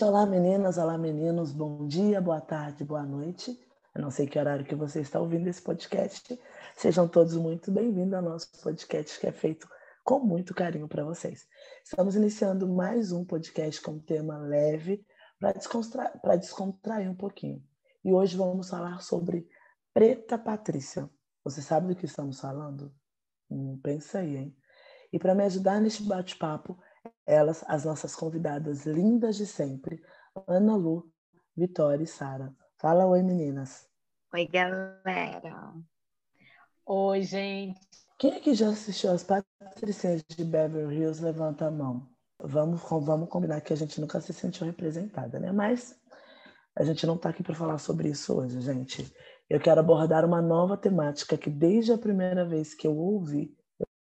Olá, meninas! Olá, meninos! Bom dia, boa tarde, boa noite. Eu não sei que horário que você está ouvindo esse podcast. Sejam todos muito bem-vindos ao nosso podcast que é feito com muito carinho para vocês. Estamos iniciando mais um podcast com tema leve para descontrair, descontrair um pouquinho. E hoje vamos falar sobre Preta Patrícia. Você sabe do que estamos falando? Hum, pensa aí, hein? E para me ajudar neste bate-papo, elas, as nossas convidadas lindas de sempre, Ana Lu, Vitória e Sara. Fala oi, meninas. Oi, galera. Oi, gente. Quem é que já assistiu as Patricinhas de Beverly Hills? Levanta a mão. Vamos, vamos combinar que a gente nunca se sentiu representada, né? Mas a gente não está aqui para falar sobre isso hoje, gente. Eu quero abordar uma nova temática que desde a primeira vez que eu ouvi,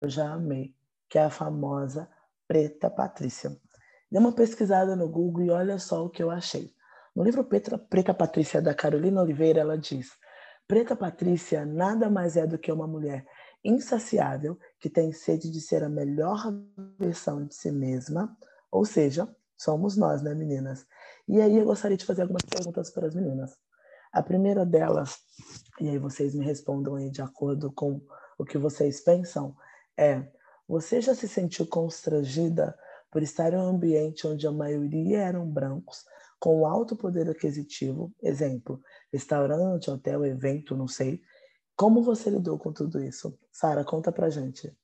eu já amei, que é a famosa Preta Patrícia. Dei uma pesquisada no Google e olha só o que eu achei. No livro Preta, Preta Patrícia, da Carolina Oliveira, ela diz: Preta Patrícia nada mais é do que uma mulher insaciável que tem sede de ser a melhor versão de si mesma, ou seja, somos nós, né, meninas? E aí eu gostaria de fazer algumas perguntas para as meninas. A primeira delas, e aí vocês me respondam aí de acordo com o que vocês pensam, é: você já se sentiu constrangida por estar em um ambiente onde a maioria eram brancos, com alto poder aquisitivo, exemplo, restaurante, hotel, evento, não sei. Como você lidou com tudo isso? Sara, conta pra gente.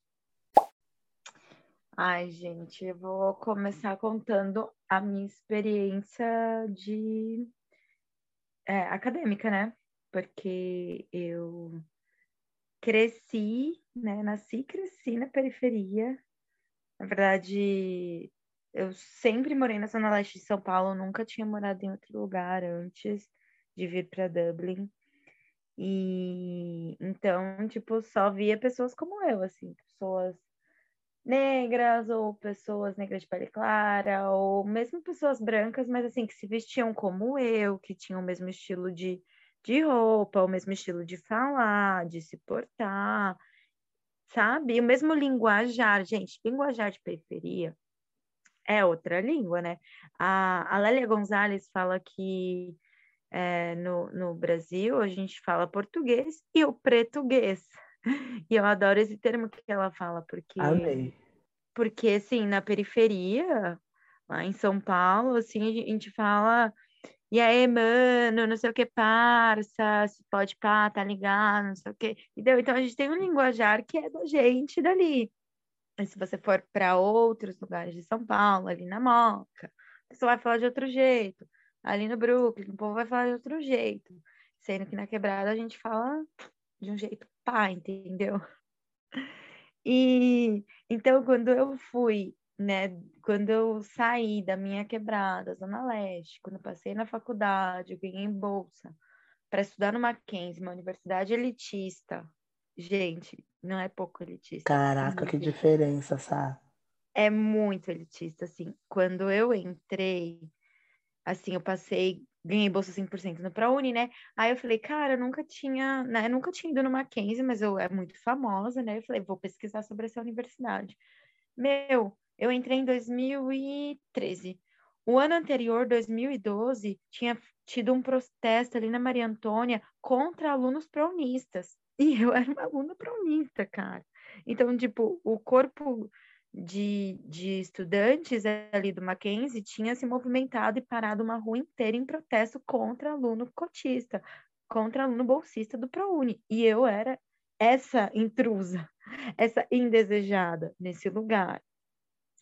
Ai, gente, eu vou começar contando a minha experiência de é, acadêmica, né? Porque eu cresci, né? Nasci e cresci na periferia. Na verdade, eu sempre morei na Zona Leste de São Paulo, nunca tinha morado em outro lugar antes de vir para Dublin. E então, tipo, só via pessoas como eu, assim, pessoas negras ou pessoas negras de pele clara ou mesmo pessoas brancas, mas assim que se vestiam como eu, que tinham o mesmo estilo de de roupa, o mesmo estilo de falar, de se portar, sabe? E o mesmo linguajar, gente, linguajar de periferia é outra língua, né? A, a Lélia Gonzalez fala que é, no, no Brasil a gente fala português e o pretuguês. E eu adoro esse termo que ela fala, porque. Amei. Porque, assim, na periferia, lá em São Paulo, assim, a gente fala e aí, mano, não sei o que, parça, se pode pá, tá ligado, não sei o que. Entendeu? Então a gente tem um linguajar que é da gente dali. E se você for para outros lugares de São Paulo, ali na Moca, você vai falar de outro jeito. Ali no Brooklyn, o povo vai falar de outro jeito. Sendo que na quebrada a gente fala de um jeito pá, entendeu? E então, quando eu fui né, quando eu saí da minha quebrada, Zona Leste, quando eu passei na faculdade, eu ganhei bolsa para estudar no Mackenzie, uma universidade elitista. Gente, não é pouco elitista. Caraca, que diferença, Sá. É muito elitista, assim. Quando eu entrei, assim, eu passei, ganhei bolsa 100% no ProUni, né? Aí eu falei, cara, eu nunca tinha, né? Eu nunca tinha ido no Mackenzie, mas eu é muito famosa, né? Eu falei, vou pesquisar sobre essa universidade. Meu, eu entrei em 2013. O ano anterior, 2012, tinha tido um protesto ali na Maria Antônia contra alunos pronistas. E eu era uma aluna pronista, cara. Então, tipo, o corpo de, de estudantes ali do Mackenzie tinha se movimentado e parado uma rua inteira em protesto contra aluno cotista, contra aluno bolsista do ProUni. E eu era essa intrusa, essa indesejada nesse lugar.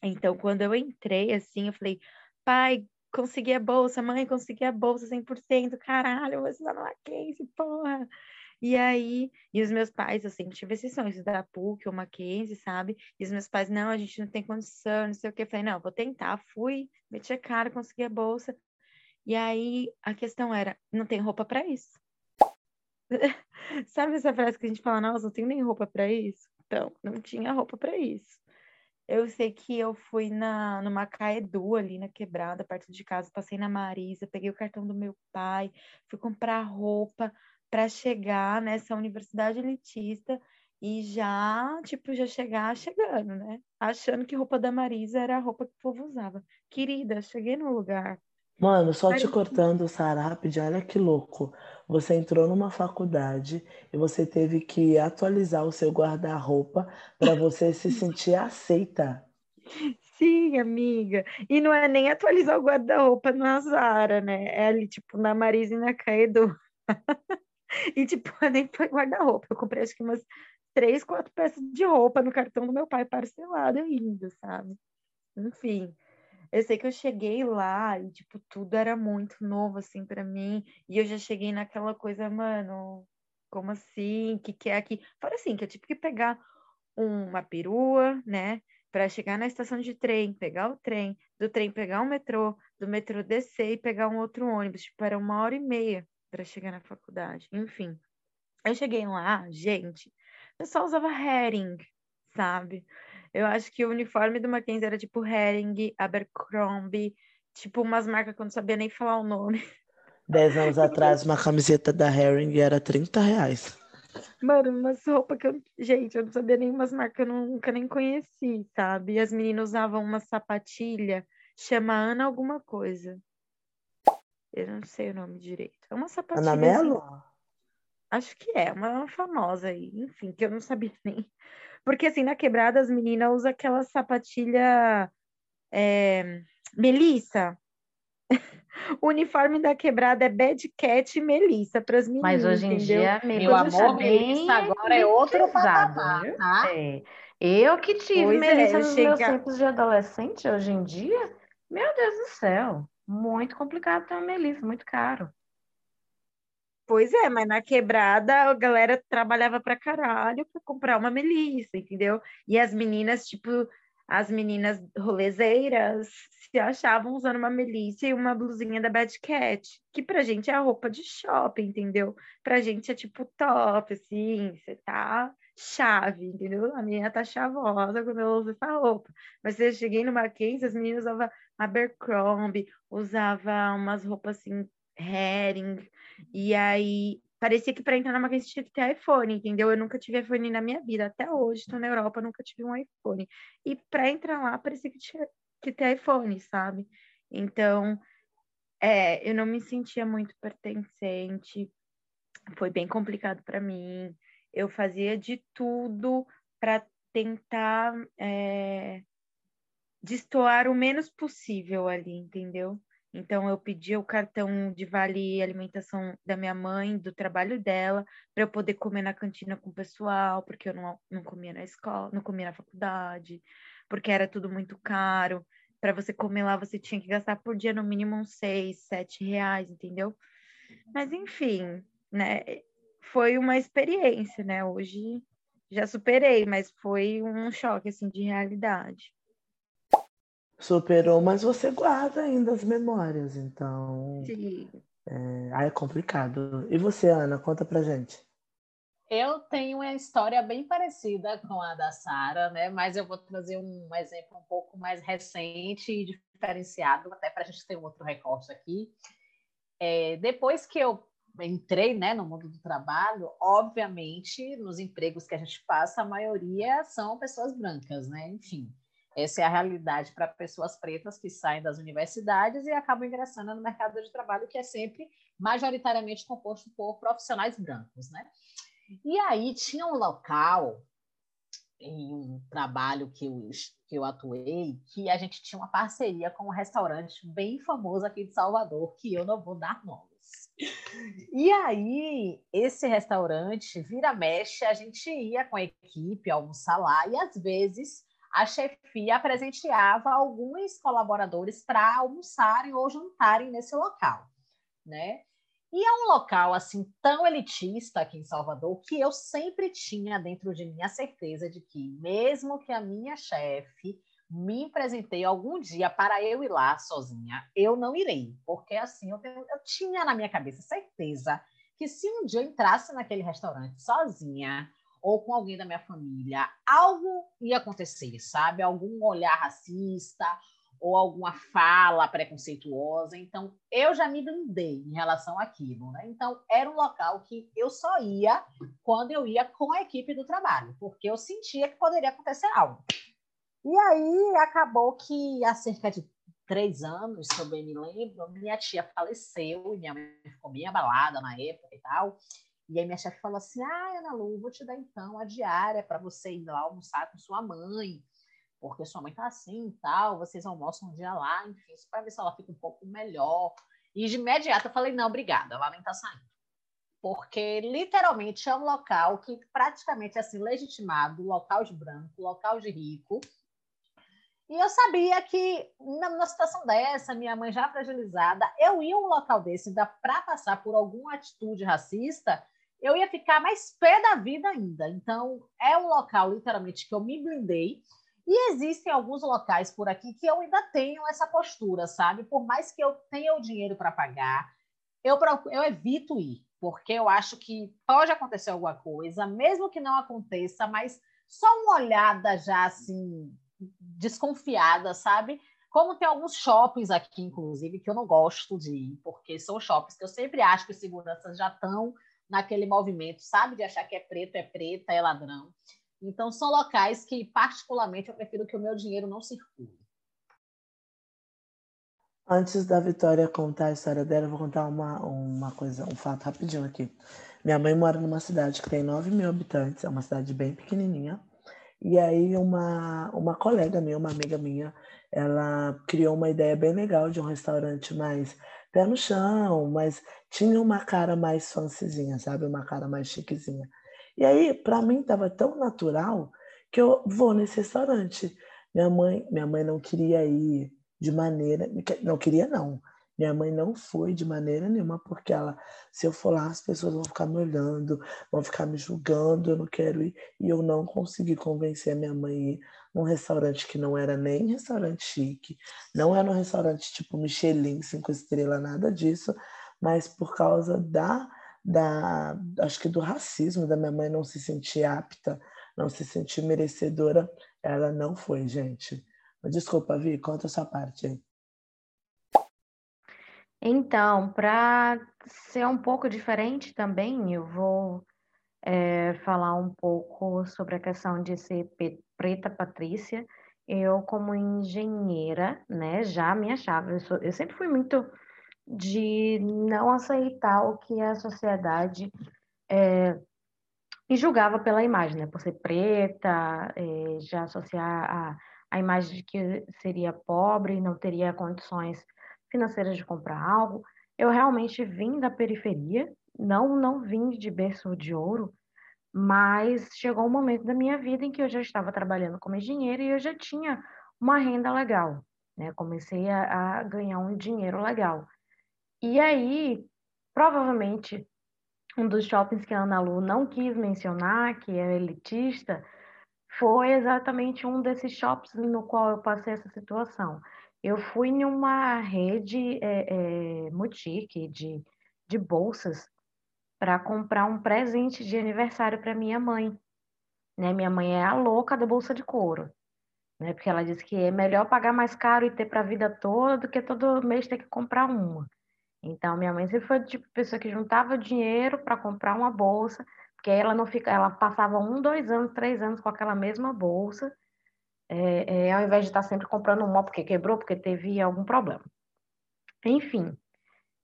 Então, quando eu entrei, assim, eu falei, pai, consegui a bolsa, mãe, consegui a bolsa 100%, caralho, eu vou estudar no Mackenzie, porra. E aí, e os meus pais, sempre tive esse sonho, estudar PUC ou Mackenzie, sabe? E os meus pais, não, a gente não tem condição, não sei o quê. Eu falei, não, vou tentar. Fui, meti a cara, consegui a bolsa. E aí, a questão era, não tem roupa para isso. sabe essa frase que a gente fala, nossa, não tenho nem roupa para isso? Então, não tinha roupa para isso. Eu sei que eu fui na, numa Caedu ali na quebrada, perto de casa, passei na Marisa, peguei o cartão do meu pai, fui comprar roupa para chegar nessa universidade elitista e já, tipo, já chegar chegando, né? Achando que roupa da Marisa era a roupa que o povo usava. Querida, cheguei no lugar. Mano, só te cortando, Sara, rapidinho, olha que louco. Você entrou numa faculdade e você teve que atualizar o seu guarda-roupa para você se sentir aceita. Sim, amiga. E não é nem atualizar o guarda-roupa na Zara, né? É ali, tipo, na Marisa e na Caedo. e, tipo, nem foi guarda-roupa. Eu comprei, acho que umas três, quatro peças de roupa no cartão do meu pai parcelado ainda, sabe? Enfim. Eu sei que eu cheguei lá e, tipo, tudo era muito novo, assim, para mim. E eu já cheguei naquela coisa, mano, como assim? O que, que é aqui? Fora assim, que eu tive que pegar uma perua, né? Para chegar na estação de trem, pegar o trem, do trem pegar o metrô, do metrô descer e pegar um outro ônibus. Tipo, era uma hora e meia para chegar na faculdade. Enfim. Eu cheguei lá, gente, o pessoal usava herring, sabe? Eu acho que o uniforme do Mackenzie era tipo Hering, Abercrombie, tipo umas marcas que eu não sabia nem falar o nome. Dez anos atrás, uma camiseta da Hering era 30 reais. Mano, umas roupas que eu. Gente, eu não sabia nem umas marcas que eu nunca nem conheci, sabe? E as meninas usavam uma sapatilha, chama Ana alguma coisa. Eu não sei o nome direito. É uma sapatilha. Ana Melo? Assim, acho que é, uma famosa aí. Enfim, que eu não sabia nem. Porque assim, na quebrada as meninas usam aquela sapatilha é, Melissa. o uniforme da quebrada é Bad Cat e Melissa para as meninas. Mas hoje em entendeu? dia, meu amor, Melissa agora é outro patamar, tá? É. Eu que tive pois é, Melissa é, nos chega... meus tempos de adolescente, hoje em dia, meu Deus do céu, muito complicado ter uma Melissa, muito caro. Pois é, mas na quebrada a galera trabalhava pra caralho pra comprar uma melissa, entendeu? E as meninas, tipo, as meninas rolezeiras se achavam usando uma melissa e uma blusinha da Bad Cat, que pra gente é a roupa de shopping, entendeu? Pra gente é tipo top, assim, você tá chave, entendeu? A menina tá chavosa quando ela usa essa roupa. Mas eu cheguei no Mackenzie, as meninas usavam Abercrombie, usava umas roupas assim, herring, e aí parecia que para entrar na Mackenzie tinha que ter iPhone, entendeu? Eu nunca tive iPhone na minha vida, até hoje estou na Europa, nunca tive um iPhone. E para entrar lá parecia que tinha que ter iPhone, sabe? Então, é, eu não me sentia muito pertencente, foi bem complicado para mim. Eu fazia de tudo para tentar é, destoar o menos possível ali, entendeu? Então, eu pedi o cartão de vale alimentação da minha mãe, do trabalho dela, para eu poder comer na cantina com o pessoal, porque eu não, não comia na escola, não comia na faculdade, porque era tudo muito caro. Para você comer lá, você tinha que gastar por dia no mínimo uns seis, sete reais, entendeu? Mas, enfim, né? Foi uma experiência, né? Hoje já superei, mas foi um choque, assim, de realidade. Superou, mas você guarda ainda as memórias, então. Sim. É, aí é complicado. E você, Ana, conta pra gente. Eu tenho uma história bem parecida com a da Sara, né? Mas eu vou trazer um exemplo um pouco mais recente e diferenciado, até para a gente ter um outro recorte aqui. É, depois que eu entrei né, no mundo do trabalho, obviamente, nos empregos que a gente passa, a maioria são pessoas brancas, né? Enfim. Essa é a realidade para pessoas pretas que saem das universidades e acabam ingressando no mercado de trabalho, que é sempre majoritariamente composto por profissionais brancos, né? E aí tinha um local em um trabalho que eu, que eu atuei, que a gente tinha uma parceria com um restaurante bem famoso aqui de Salvador, que eu não vou dar nomes. E aí, esse restaurante, vira mexe, a gente ia com a equipe almoçar lá, e às vezes a chefia presenteava alguns colaboradores para almoçarem ou jantarem nesse local, né? E é um local assim tão elitista aqui em Salvador que eu sempre tinha dentro de mim a certeza de que, mesmo que a minha chefe me apresentei algum dia para eu ir lá sozinha, eu não irei, porque assim eu, eu tinha na minha cabeça certeza que se um dia eu entrasse naquele restaurante sozinha, ou com alguém da minha família, algo ia acontecer, sabe? Algum olhar racista ou alguma fala preconceituosa. Então, eu já me blindei em relação àquilo. Né? Então, era um local que eu só ia quando eu ia com a equipe do trabalho, porque eu sentia que poderia acontecer algo. E aí acabou que há cerca de três anos, se eu bem me lembro, minha tia faleceu e minha mãe ficou bem abalada na época e tal. E aí minha chefe falou assim: Ah, Ana Lu, vou te dar então a diária para você ir lá almoçar com sua mãe, porque sua mãe tá assim e tal, vocês almoçam um dia lá, enfim, para ver se ela fica um pouco melhor. E de imediato eu falei: Não, obrigada, ela nem tá saindo. Porque literalmente é um local que praticamente é assim, legitimado, local de branco, local de rico, e eu sabia que, numa situação dessa, minha mãe já fragilizada, eu ia um local desse, ainda para passar por alguma atitude racista, eu ia ficar mais pé da vida ainda. Então, é um local, literalmente, que eu me blindei. E existem alguns locais por aqui que eu ainda tenho essa postura, sabe? Por mais que eu tenha o dinheiro para pagar, eu, eu evito ir, porque eu acho que pode acontecer alguma coisa, mesmo que não aconteça, mas só uma olhada já assim desconfiada, sabe? Como tem alguns shoppings aqui, inclusive, que eu não gosto de ir, porque são shoppings que eu sempre acho que os seguranças já estão naquele movimento, sabe? De achar que é preto, é preta, é ladrão. Então, são locais que, particularmente, eu prefiro que o meu dinheiro não circule. Antes da Vitória contar a história dela, eu vou contar uma, uma coisa, um fato rapidinho aqui. Minha mãe mora numa cidade que tem 9 mil habitantes, é uma cidade bem pequenininha. E aí uma, uma colega minha, uma amiga minha, ela criou uma ideia bem legal de um restaurante mais pé no chão, mas tinha uma cara mais fancyzinha, sabe? Uma cara mais chiquezinha. E aí, para mim, estava tão natural que eu vou nesse restaurante. Minha mãe, minha mãe não queria ir de maneira, não queria não. Minha mãe não foi de maneira nenhuma, porque ela, se eu for lá, as pessoas vão ficar me olhando, vão ficar me julgando, eu não quero ir. E eu não consegui convencer a minha mãe a ir num restaurante que não era nem restaurante chique, não era um restaurante tipo Michelin, cinco estrelas, nada disso, mas por causa da, da, acho que do racismo da minha mãe não se sentir apta, não se sentir merecedora, ela não foi, gente. Desculpa, Vi, conta a sua parte aí. Então, para ser um pouco diferente também, eu vou é, falar um pouco sobre a questão de ser preta Patrícia. Eu, como engenheira, né, já me achava, eu, sou, eu sempre fui muito de não aceitar o que a sociedade é, me julgava pela imagem, né, por ser preta, é, já associar a, a imagem de que seria pobre, não teria condições financeiras de comprar algo. Eu realmente vim da periferia, não não vim de berço de ouro, mas chegou um momento da minha vida em que eu já estava trabalhando como engenheira e eu já tinha uma renda legal, né? Comecei a, a ganhar um dinheiro legal. E aí, provavelmente, um dos shoppings que a Ana Lu não quis mencionar, que é elitista, foi exatamente um desses shops no qual eu passei essa situação. Eu fui em uma rede é, é, boutique de, de bolsas para comprar um presente de aniversário para minha mãe. Né? Minha mãe é a louca da bolsa de couro, né? porque ela disse que é melhor pagar mais caro e ter para a vida toda do que todo mês ter que comprar uma. Então, minha mãe sempre foi tipo pessoa que juntava dinheiro para comprar uma bolsa, porque ela não fica, ela passava um, dois anos, três anos com aquela mesma bolsa é, é, ao invés de estar sempre comprando uma porque quebrou, porque teve algum problema. Enfim.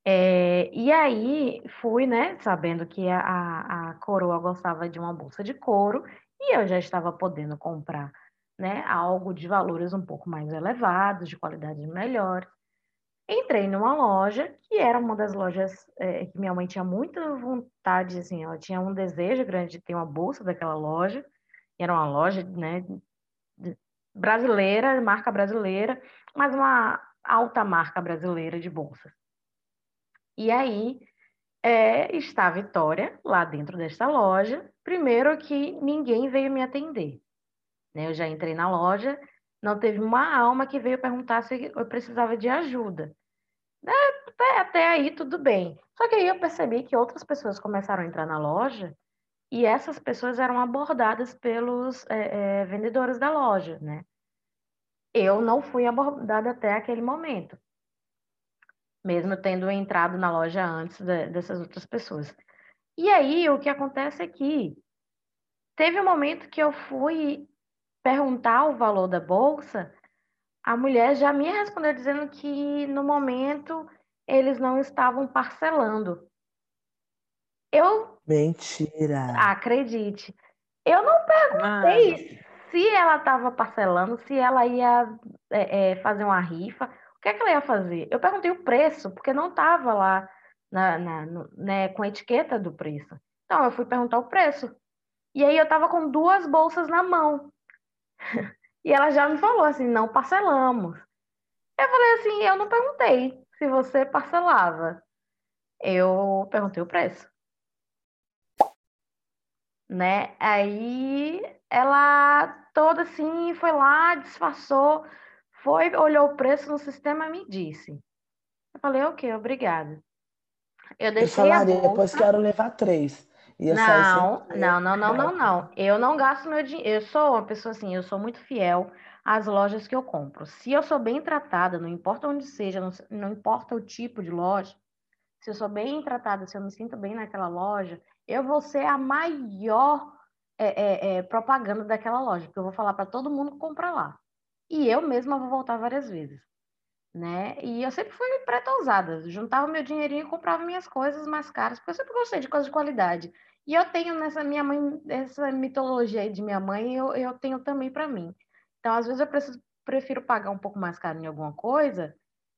É, e aí fui, né, sabendo que a, a coroa gostava de uma bolsa de couro e eu já estava podendo comprar, né, algo de valores um pouco mais elevados, de qualidade melhor. Entrei numa loja que era uma das lojas é, que minha mãe tinha muita vontade, assim, ela tinha um desejo grande de ter uma bolsa daquela loja. Era uma loja, né, brasileira, marca brasileira, mas uma alta marca brasileira de bolsas. E aí é, está a Vitória lá dentro desta loja. Primeiro que ninguém veio me atender. Né? Eu já entrei na loja, não teve uma alma que veio perguntar se eu precisava de ajuda. É, até, até aí tudo bem. Só que aí eu percebi que outras pessoas começaram a entrar na loja e essas pessoas eram abordadas pelos é, é, vendedores da loja, né? eu não fui abordada até aquele momento, mesmo tendo entrado na loja antes de, dessas outras pessoas. E aí, o que acontece é que teve um momento que eu fui perguntar o valor da bolsa, a mulher já me respondeu dizendo que no momento eles não estavam parcelando. Eu. Mentira! Acredite. Eu não perguntei se ela estava parcelando, se ela ia é, é, fazer uma rifa, que, é que ela ia fazer? Eu perguntei o preço, porque não estava lá na, na no, né, com a etiqueta do preço. Então, eu fui perguntar o preço. E aí eu estava com duas bolsas na mão. e ela já me falou assim, não parcelamos. Eu falei assim, eu não perguntei se você parcelava. Eu perguntei o preço. Né? Aí ela toda assim, foi lá, disfarçou, foi, olhou o preço no sistema e me disse. Eu falei, ok, obrigada. Eu deixei eu falaria, a bolsa... depois quero levar três. Ia não, não, não, não, não, não. Eu não gasto meu dinheiro. Eu sou uma pessoa assim, eu sou muito fiel às lojas que eu compro. Se eu sou bem tratada, não importa onde seja, não, não importa o tipo de loja, se eu sou bem tratada, se eu me sinto bem naquela loja, eu vou ser a maior é, é, é, propaganda daquela loja, porque eu vou falar para todo mundo comprar lá. E eu mesma vou voltar várias vezes. Né? E eu sempre fui preta ousada, juntava meu dinheirinho e comprava minhas coisas mais caras, porque eu sempre gostei de coisas de qualidade. E eu tenho nessa minha mãe, essa mitologia de minha mãe, eu, eu tenho também para mim. Então, às vezes, eu preciso, prefiro pagar um pouco mais caro em alguma coisa,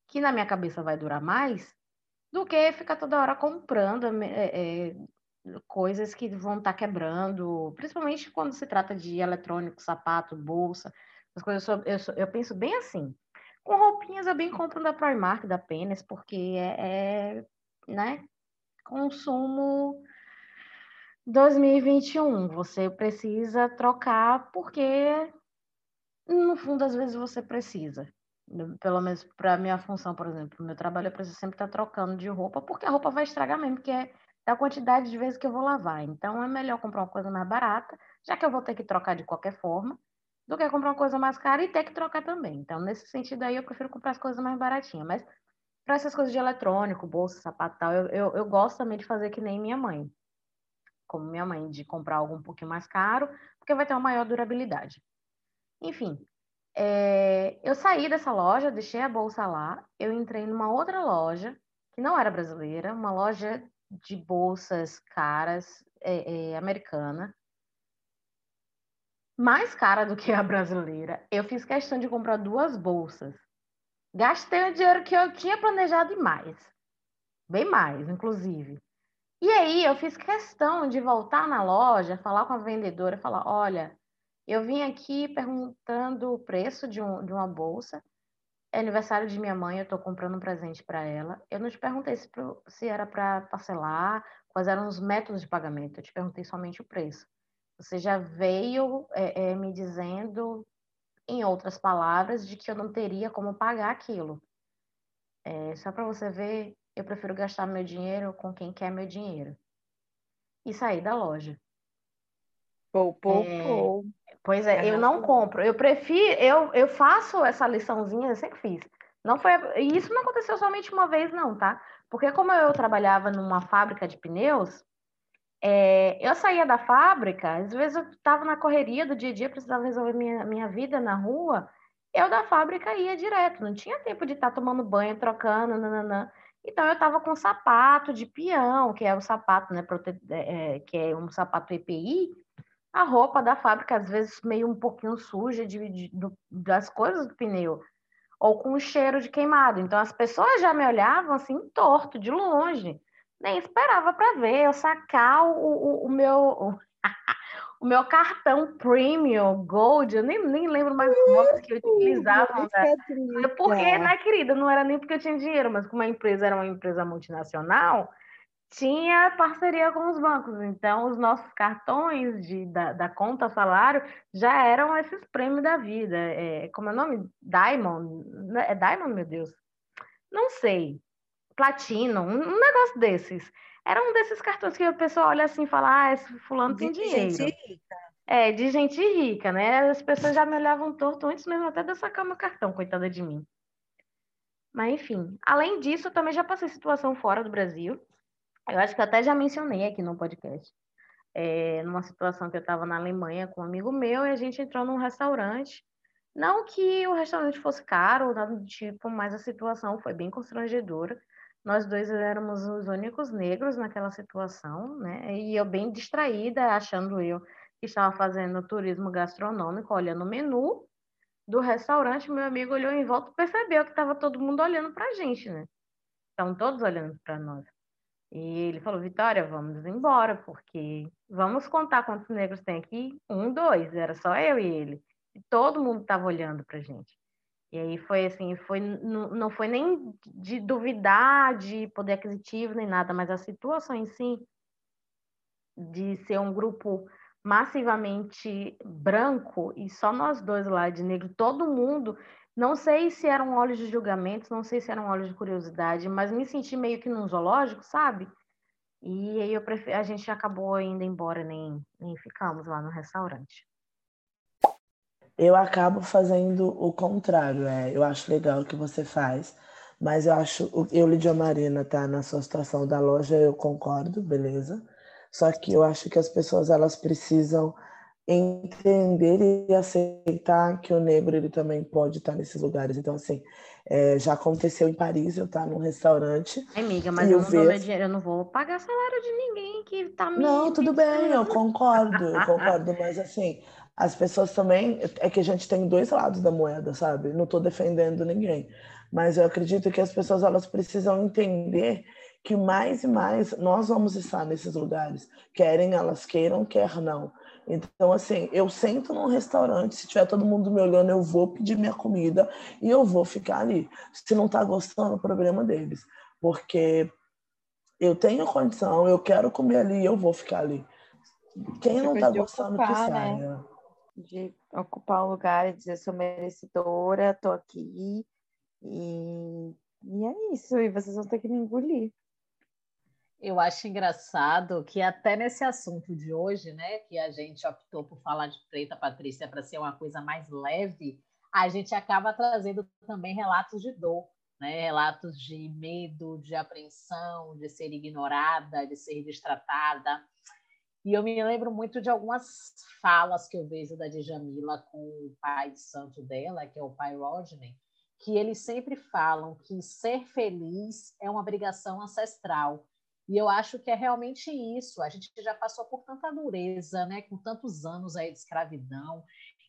que na minha cabeça vai durar mais, do que ficar toda hora comprando é, é, coisas que vão estar tá quebrando, principalmente quando se trata de eletrônico, sapato, bolsa, as coisas eu, eu, eu, penso bem assim. Com roupinhas eu bem compro da Primark, da Penes, porque é, é né, consumo 2021. Você precisa trocar porque no fundo às vezes você precisa. Pelo menos para minha função, por exemplo, meu trabalho eu preciso sempre estar tá trocando de roupa, porque a roupa vai estragar mesmo, porque é da quantidade de vezes que eu vou lavar. Então é melhor comprar uma coisa mais barata, já que eu vou ter que trocar de qualquer forma, do que comprar uma coisa mais cara e ter que trocar também. Então, nesse sentido aí, eu prefiro comprar as coisas mais baratinhas. Mas para essas coisas de eletrônico, bolsa, sapato tal, eu, eu, eu gosto também de fazer que nem minha mãe. Como minha mãe, de comprar algo um pouquinho mais caro, porque vai ter uma maior durabilidade. Enfim, é, eu saí dessa loja, deixei a bolsa lá, eu entrei numa outra loja, que não era brasileira, uma loja de bolsas caras é, é, americana, mais cara do que a brasileira. Eu fiz questão de comprar duas bolsas. Gastei o dinheiro que eu tinha planejado e mais. Bem mais, inclusive. E aí eu fiz questão de voltar na loja, falar com a vendedora, falar, olha, eu vim aqui perguntando o preço de, um, de uma bolsa é aniversário de minha mãe, eu estou comprando um presente para ela. Eu não te perguntei se, se era para parcelar, quais eram os métodos de pagamento, eu te perguntei somente o preço. Você já veio é, é, me dizendo, em outras palavras, de que eu não teria como pagar aquilo. É, só para você ver, eu prefiro gastar meu dinheiro com quem quer meu dinheiro. E sair da loja. Pou, pou, é, pou. Pois é, eu não compro. Eu prefiro, eu, eu faço essa liçãozinha, eu sempre fiz. Não foi, e isso não aconteceu somente uma vez, não, tá? Porque como eu trabalhava numa fábrica de pneus, é, eu saía da fábrica, às vezes eu estava na correria do dia a dia, precisava resolver minha, minha vida na rua, eu da fábrica ia direto, não tinha tempo de estar tá tomando banho, trocando, nananã. Então eu estava com sapato de peão, que é o sapato, né, prote... é, que é um sapato EPI, a roupa da fábrica, às vezes meio um pouquinho suja de, de, das coisas do pneu, ou com cheiro de queimado. Então as pessoas já me olhavam assim torto, de longe. Nem esperava para ver eu sacar o, o, o meu o meu cartão premium gold, eu nem, nem lembro mais os nomes que eu utilizava. Né? Porque, né, querida, não era nem porque eu tinha dinheiro, mas como a empresa era uma empresa multinacional, tinha parceria com os bancos, então os nossos cartões de, da, da conta salário já eram esses prêmios da vida. É, como é o nome? Diamond? Né? É Diamond, meu Deus? Não sei. Platino, um, negócio desses. Era um desses cartões que o pessoal olha assim e fala: ah, esse fulano tem dinheiro. É, de gente rica, né? As pessoas já me olhavam torto antes mesmo até de eu sacar meu cartão, coitada de mim. Mas, enfim, além disso, eu também já passei situação fora do Brasil. Eu acho que eu até já mencionei aqui no podcast. É, numa situação que eu estava na Alemanha com um amigo meu e a gente entrou num restaurante. Não que o restaurante fosse caro, nada do tipo, mas a situação foi bem constrangedora. Nós dois éramos os únicos negros naquela situação, né? E eu bem distraída, achando eu que estava fazendo turismo gastronômico, olhando o menu do restaurante, meu amigo olhou em volta e percebeu que estava todo mundo olhando para a gente, né? Estavam todos olhando para nós. E ele falou, Vitória, vamos embora, porque vamos contar quantos negros tem aqui? Um, dois, era só eu e ele. E todo mundo estava olhando para a gente. E aí foi assim, foi, não, não foi nem de duvidar de poder aquisitivo nem nada, mas a situação em si de ser um grupo massivamente branco e só nós dois lá de negro, todo mundo, não sei se eram olhos de julgamento, não sei se eram olhos de curiosidade, mas me senti meio que num zoológico, sabe? E aí eu prefer... a gente acabou indo embora, nem, nem ficamos lá no restaurante. Eu acabo fazendo o contrário, é, eu acho legal o que você faz, mas eu acho, eu, Lidia Marina, tá na sua situação da loja, eu concordo, beleza? Só que eu acho que as pessoas elas precisam entender e aceitar que o negro ele também pode estar nesses lugares. Então, assim, é, já aconteceu em Paris, eu estar num restaurante. Ai, amiga, mas eu, eu não ver... dou meu dinheiro, eu não vou pagar salário de ninguém que tá me. Não, tudo bem, eu concordo, eu concordo, mas assim, as pessoas também. É que a gente tem dois lados da moeda, sabe? Não estou defendendo ninguém. Mas eu acredito que as pessoas elas precisam entender que mais e mais nós vamos estar nesses lugares, querem elas queiram, quer não. Então, assim, eu sento num restaurante, se tiver todo mundo me olhando, eu vou pedir minha comida e eu vou ficar ali. Se não está gostando, o problema deles. Porque eu tenho condição, eu quero comer ali, eu vou ficar ali. Quem não está gostando, ocupar, que né? saia. Né? De ocupar um lugar e dizer, sou merecedora, tô aqui. E, e é isso, e vocês vão ter que me engolir. Eu acho engraçado que até nesse assunto de hoje, né, que a gente optou por falar de Preta Patrícia para ser uma coisa mais leve, a gente acaba trazendo também relatos de dor, né, relatos de medo, de apreensão, de ser ignorada, de ser destratada. E eu me lembro muito de algumas falas que eu vejo da Djamila com o pai de santo dela, que é o pai Rodney, que eles sempre falam que ser feliz é uma obrigação ancestral e eu acho que é realmente isso. A gente já passou por tanta dureza, né, com tantos anos aí de escravidão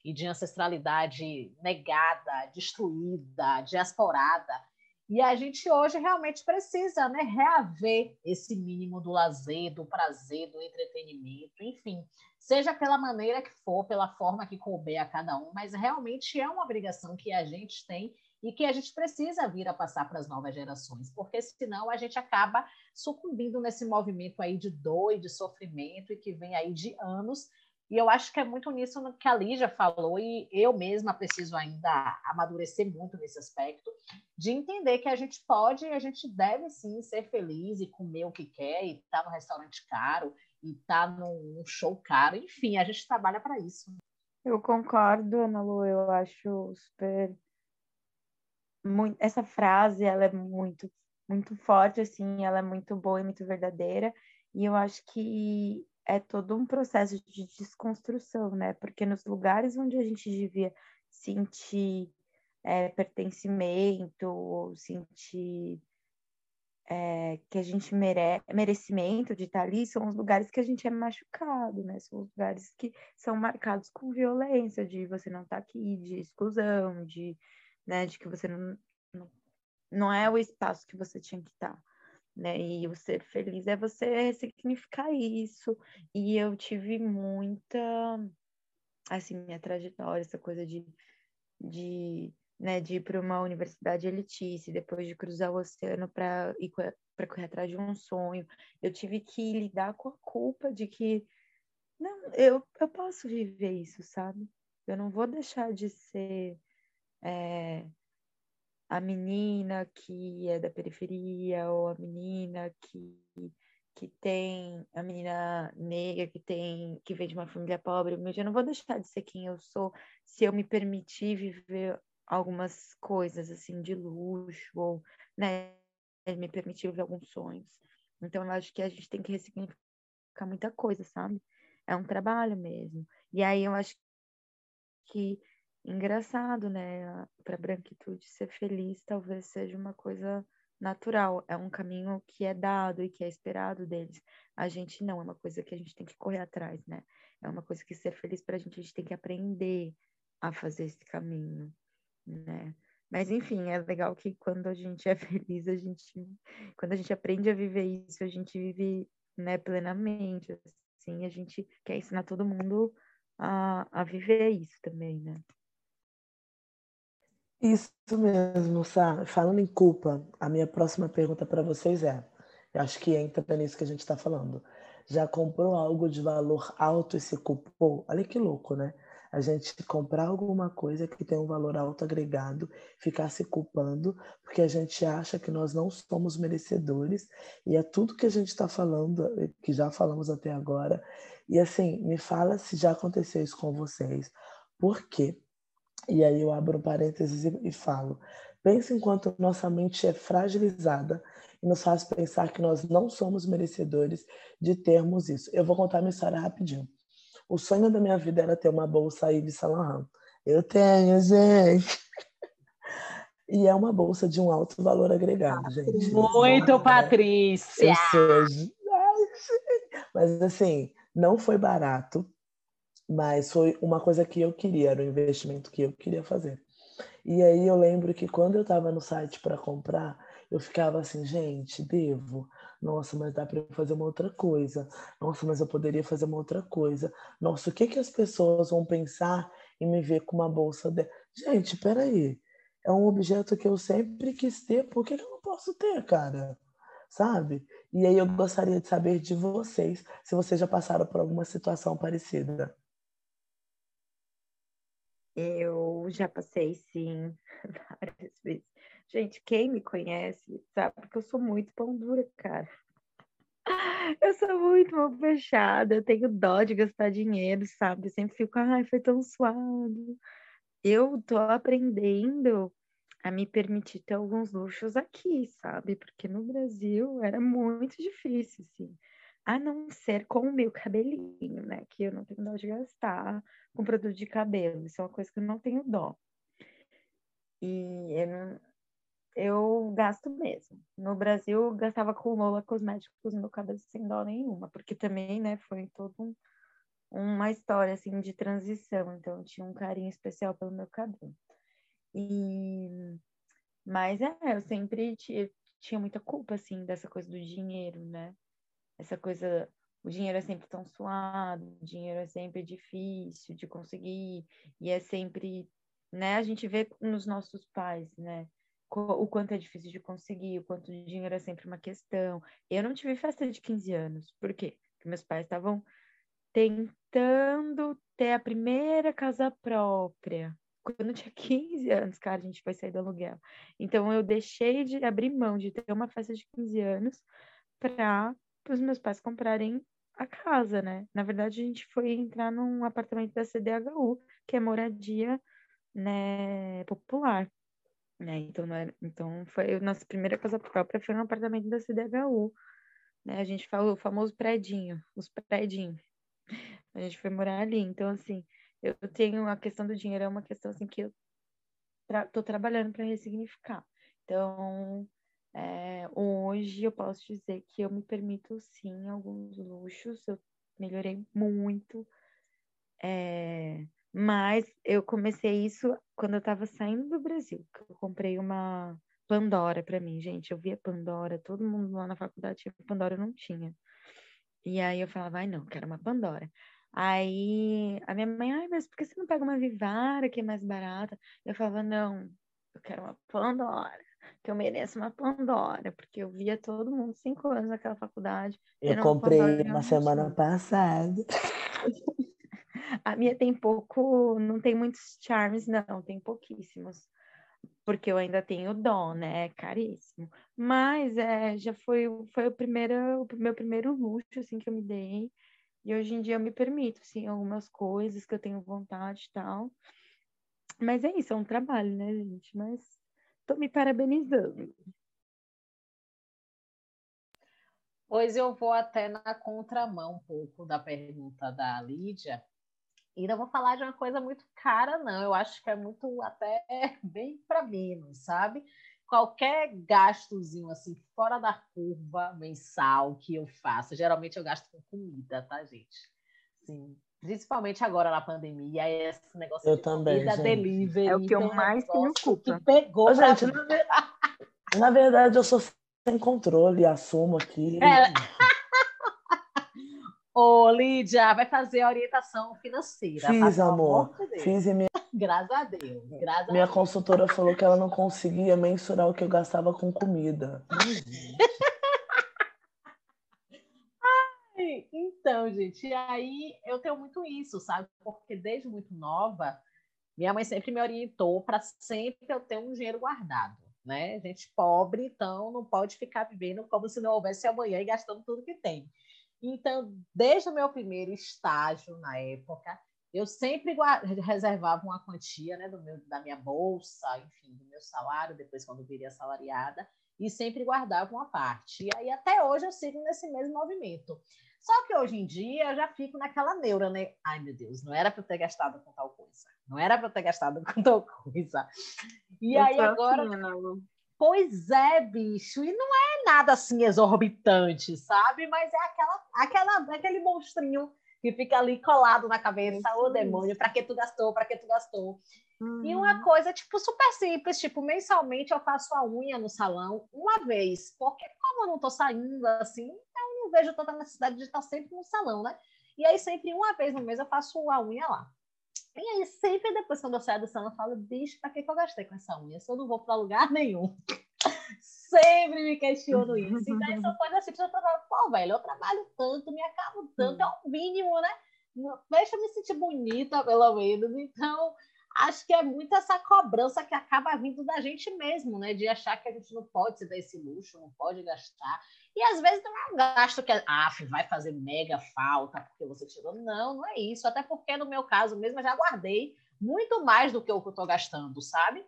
e de ancestralidade negada, destruída, diasporada. E a gente hoje realmente precisa né, reaver esse mínimo do lazer, do prazer, do entretenimento, enfim, seja pela maneira que for, pela forma que couber a cada um, mas realmente é uma obrigação que a gente tem e que a gente precisa vir a passar para as novas gerações, porque senão a gente acaba sucumbindo nesse movimento aí de dor e de sofrimento e que vem aí de anos. E eu acho que é muito nisso que a Lígia falou, e eu mesma preciso ainda amadurecer muito nesse aspecto, de entender que a gente pode e a gente deve sim ser feliz e comer o que quer, e estar tá no restaurante caro, e estar tá num show caro, enfim, a gente trabalha para isso. Eu concordo, Ana Lu, eu acho super muito, essa frase ela é muito muito forte assim, ela é muito boa e muito verdadeira, e eu acho que é todo um processo de desconstrução, né? Porque nos lugares onde a gente devia sentir é, pertencimento, sentir é, que a gente mere merecimento de estar ali, são os lugares que a gente é machucado, né? São os lugares que são marcados com violência, de você não estar tá aqui, de exclusão, de né? De que você não, não, não é o espaço que você tinha que estar. Né? E o ser feliz é você ressignificar isso. E eu tive muita, assim, minha trajetória, essa coisa de, de, né, de ir para uma universidade elitista, depois de cruzar o oceano para ir para correr atrás de um sonho. Eu tive que lidar com a culpa de que não, eu, eu posso viver isso, sabe? Eu não vou deixar de ser é, a menina que é da periferia ou a menina que, que tem a menina negra que tem que vem de uma família pobre, mas eu não vou deixar de ser quem eu sou se eu me permitir viver algumas coisas assim de luxo ou né, me permitir viver alguns sonhos. Então eu acho que a gente tem que ressignificar muita coisa, sabe? É um trabalho mesmo. E aí eu acho que engraçado, né? Para branquitude ser feliz talvez seja uma coisa natural, é um caminho que é dado e que é esperado deles. A gente não, é uma coisa que a gente tem que correr atrás, né? É uma coisa que ser feliz para a gente, a gente tem que aprender a fazer esse caminho, né? Mas enfim, é legal que quando a gente é feliz, a gente, quando a gente aprende a viver isso, a gente vive, né, plenamente, assim, a gente quer ensinar todo mundo a, a viver isso também, né? Isso mesmo, Sá. Falando em culpa, a minha próxima pergunta para vocês é: eu acho que entra nisso que a gente está falando. Já comprou algo de valor alto e se culpou? Olha que louco, né? A gente comprar alguma coisa que tem um valor alto agregado, ficar se culpando, porque a gente acha que nós não somos merecedores, e é tudo que a gente está falando, que já falamos até agora. E assim, me fala se já aconteceu isso com vocês. Por quê? E aí eu abro um parênteses e, falo: pense enquanto nossa mente é fragilizada e nos faz pensar que nós não somos merecedores de termos isso. Eu vou contar minha história rapidinho. O sonho da minha vida era ter uma bolsa Yves Saint Laurent. Eu tenho, gente. E é uma bolsa de um alto valor agregado, gente. Muito, não, Patrícia! Eu sou... Mas assim, não foi barato mas foi uma coisa que eu queria, era um investimento que eu queria fazer. E aí eu lembro que quando eu estava no site para comprar, eu ficava assim, gente, devo. Nossa, mas dá para fazer uma outra coisa. Nossa, mas eu poderia fazer uma outra coisa. Nossa, o que que as pessoas vão pensar em me ver com uma bolsa dela? Gente, peraí. É um objeto que eu sempre quis ter, por que, que eu não posso ter, cara? Sabe? E aí eu gostaria de saber de vocês se vocês já passaram por alguma situação parecida. Eu já passei, sim, várias vezes. Gente, quem me conhece sabe que eu sou muito pão dura, cara. Eu sou muito mal fechada, eu tenho dó de gastar dinheiro, sabe? Eu sempre fico, ai, foi tão suado. Eu tô aprendendo a me permitir ter alguns luxos aqui, sabe? Porque no Brasil era muito difícil, assim. A não ser com o meu cabelinho, né? Que eu não tenho dó de gastar com produto de cabelo. Isso é uma coisa que eu não tenho dó. E eu, não, eu gasto mesmo. No Brasil, eu gastava com Lola Cosméticos no meu cabelo sem dó nenhuma, porque também, né, foi todo um, uma história, assim, de transição. Então, eu tinha um carinho especial pelo meu cabelo. E... Mas, é, eu sempre tinha, muita culpa, assim, dessa coisa do dinheiro, né? Essa coisa o dinheiro é sempre tão suado, o dinheiro é sempre difícil de conseguir, e é sempre, né, a gente vê nos nossos pais, né, o quanto é difícil de conseguir, o quanto o dinheiro é sempre uma questão. Eu não tive festa de 15 anos, por quê? Porque meus pais estavam tentando ter a primeira casa própria. Quando eu tinha 15 anos, cara, a gente foi sair do aluguel. Então eu deixei de abrir mão de ter uma festa de 15 anos para os meus pais comprarem a casa, né? Na verdade, a gente foi entrar num apartamento da CDHU, que é moradia, né, popular. Né? Então, era, então foi a nossa primeira casa própria foi no apartamento da CDHU. Né? A gente falou o famoso predinho, os predinhos. A gente foi morar ali. Então, assim, eu tenho a questão do dinheiro, é uma questão assim que eu tra tô trabalhando para ressignificar. Então, é, hoje eu posso dizer que eu me permito sim alguns luxos, eu melhorei muito, é, mas eu comecei isso quando eu estava saindo do Brasil, que eu comprei uma Pandora para mim, gente. Eu via Pandora, todo mundo lá na faculdade tinha Pandora, eu não tinha. E aí eu falava, ai não, quero uma Pandora. Aí a minha mãe, ai, mas por que você não pega uma Vivara que é mais barata? Eu falava, não, eu quero uma Pandora que eu mereço uma Pandora, porque eu via todo mundo cinco anos naquela faculdade. Eu comprei uma semana passada. A minha tem pouco, não tem muitos charmes, não, tem pouquíssimos. porque eu ainda tenho dom, né? É caríssimo. Mas é, já foi, foi o, primeiro, o meu primeiro luxo, assim, que eu me dei. E hoje em dia eu me permito, assim, algumas coisas que eu tenho vontade e tal. Mas é isso, é um trabalho, né, gente? Mas tô me parabenizando. Pois eu vou até na contramão um pouco da pergunta da Lídia, e não vou falar de uma coisa muito cara, não. Eu acho que é muito até bem para menos, sabe? Qualquer gastozinho assim, fora da curva mensal que eu faço, geralmente eu gasto com comida, tá, gente? Sim. Principalmente agora na pandemia, esse negócio eu de também, comida gente. delivery. É o que eu mais tenho culpa. Que pegou Ô, gente, na, ver- na verdade, eu sou sem controle, assumo aqui. É. Ô, Lídia, vai fazer a orientação financeira. Fiz, amor. de. Fiz e minha, Graças a Deus. Graças minha a Deus. consultora falou que ela não conseguia mensurar o que eu gastava com comida. Então, gente, aí eu tenho muito isso, sabe? Porque desde muito nova, minha mãe sempre me orientou para sempre eu ter um dinheiro guardado, né? Gente pobre, então não pode ficar vivendo como se não houvesse amanhã e gastando tudo que tem. Então, desde o meu primeiro estágio na época, eu sempre reservava uma quantia, né, do meu, da minha bolsa, enfim, do meu salário, depois quando viria assalariada, e sempre guardava uma parte. E aí até hoje eu sigo nesse mesmo movimento. Só que hoje em dia eu já fico naquela neura, né? Ai, meu Deus, não era para eu ter gastado com tal coisa. Não era para eu ter gastado com tal coisa. E Eu aí agora assim. Pois é, bicho, e não é nada assim exorbitante, sabe? Mas é aquela, aquela, aquele monstrinho que fica ali colado na cabeça, ô mesmo. demônio, pra que tu gastou, pra que tu gastou? E Uhum. uma coisa, tipo, super simples, tipo, mensalmente eu faço a unha no salão uma vez, porque como eu não tô saindo assim, não vejo tanta necessidade de estar sempre no salão, né? E aí sempre uma vez no mês eu faço a unha lá. E aí sempre depois, quando eu saio do salão, eu falo, bicho, pra que, que eu gastei com essa unha? Se eu não vou pra lugar nenhum. sempre me questiono isso. Então, uma coisa assim, eu falo, pô, velho, eu trabalho tanto, me acabo tanto, é o mínimo, né? Deixa eu me sentir bonita, pelo menos. Então, acho que é muito essa cobrança que acaba vindo da gente mesmo, né? De achar que a gente não pode se dar esse luxo, não pode gastar. E às vezes não é um gasto que ah, vai fazer mega falta porque você tirou. Não, não é isso. Até porque no meu caso mesmo eu já guardei muito mais do que o que eu estou gastando, sabe?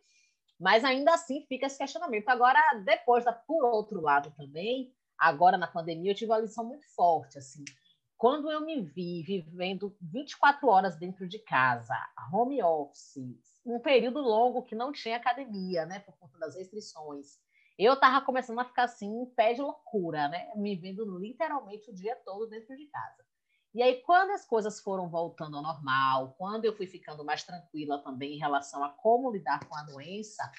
Mas ainda assim fica esse questionamento. Agora, depois, da, por outro lado também, agora na pandemia, eu tive uma lição muito forte, assim. Quando eu me vi vivendo 24 horas dentro de casa, home office, um período longo que não tinha academia, né, por conta das restrições, eu estava começando a ficar assim, em pé de loucura, né, me vendo literalmente o dia todo dentro de casa. E aí, quando as coisas foram voltando ao normal, quando eu fui ficando mais tranquila também em relação a como lidar com a doença,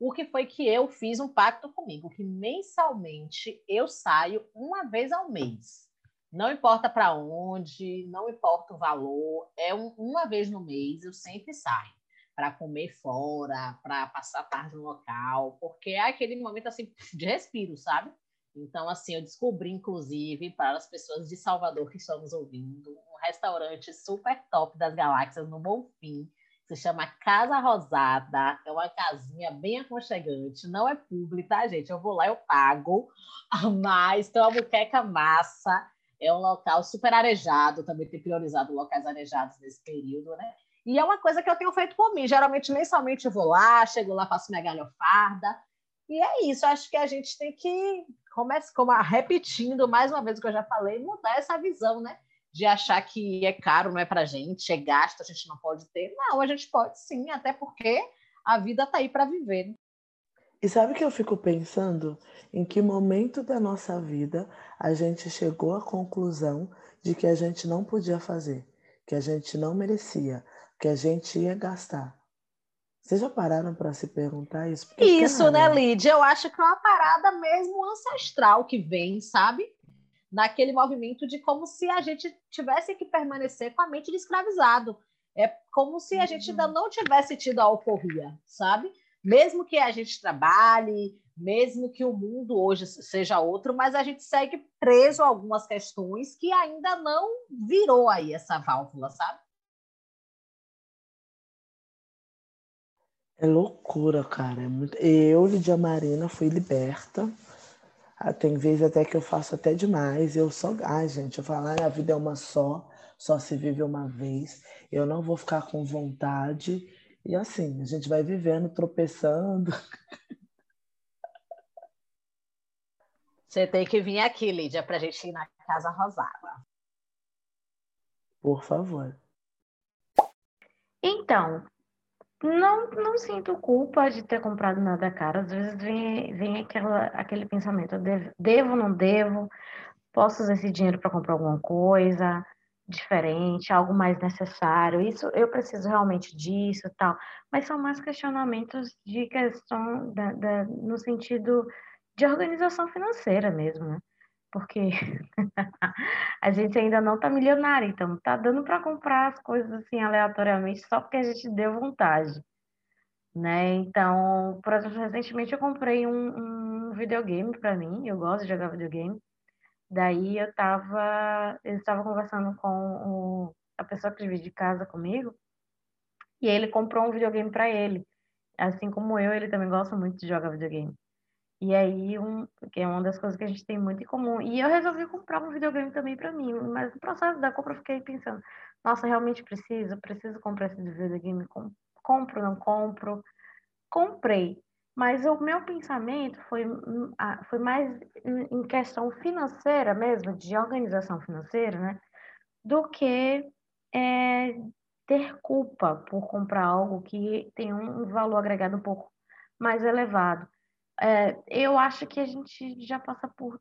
o que foi que eu fiz um pacto comigo, que mensalmente eu saio uma vez ao mês. Não importa para onde, não importa o valor, é um, uma vez no mês eu sempre saio para comer fora, para passar tarde no local, porque é aquele momento assim de respiro, sabe? Então, assim, eu descobri, inclusive, para as pessoas de Salvador que estão nos ouvindo, um restaurante super top das galáxias no Bonfim, se chama Casa Rosada. É uma casinha bem aconchegante, não é pública, tá, gente? Eu vou lá, eu pago, mas tem uma muqueca massa. É um local super arejado, também tem priorizado locais arejados nesse período, né? E é uma coisa que eu tenho feito por mim. Geralmente, mensalmente, eu vou lá, chego lá, faço minha galhofarda. E é isso, acho que a gente tem que, começa, como a, repetindo mais uma vez o que eu já falei, mudar essa visão, né? De achar que é caro, não é pra gente, é gasto, a gente não pode ter. Não, a gente pode sim, até porque a vida tá aí para viver. Né? E sabe que eu fico pensando? Em que momento da nossa vida a gente chegou à conclusão de que a gente não podia fazer, que a gente não merecia, que a gente ia gastar. Vocês já pararam para se perguntar isso? Porque, Isso, cara, né, Lídia? Eu acho que é uma parada mesmo ancestral que vem, sabe? Naquele movimento de como se a gente tivesse que permanecer com a mente de escravizado. É como se a gente ainda não tivesse tido a alforria, sabe? Mesmo que a gente trabalhe, mesmo que o mundo hoje seja outro, mas a gente segue preso a algumas questões que ainda não virou aí essa válvula, sabe? É loucura, cara. É muito... Eu, Lidia Marina, fui liberta. Ah, tem vezes até que eu faço até demais. Eu só. Ai, gente, eu falo, a vida é uma só, só se vive uma vez. Eu não vou ficar com vontade. E assim, a gente vai vivendo, tropeçando. Você tem que vir aqui, Lídia, para a gente ir na Casa Rosada. Por favor. Então, não, não sinto culpa de ter comprado nada caro. Às vezes vem, vem aquela, aquele pensamento: devo, devo, não devo? Posso usar esse dinheiro para comprar alguma coisa diferente, algo mais necessário? Isso eu preciso realmente disso, tal. Mas são mais questionamentos de questão da, da, no sentido de organização financeira mesmo, né? Porque a gente ainda não tá milionário, então tá dando para comprar as coisas assim aleatoriamente só porque a gente deu vontade, né? Então, por exemplo, recentemente eu comprei um, um videogame para mim, eu gosto de jogar videogame. Daí eu tava, estava conversando com o, a pessoa que divide casa comigo, e ele comprou um videogame para ele. Assim como eu, ele também gosta muito de jogar videogame. E aí, um, que é uma das coisas que a gente tem muito em comum. E eu resolvi comprar um videogame também para mim, mas no processo da compra eu fiquei pensando, nossa, realmente preciso? Preciso comprar esse videogame? Compro, não compro? Comprei. Mas o meu pensamento foi, hum, foi mais em questão financeira mesmo, de organização financeira, né? Do que é, ter culpa por comprar algo que tem um valor agregado um pouco mais elevado. É, eu acho que a gente já passa por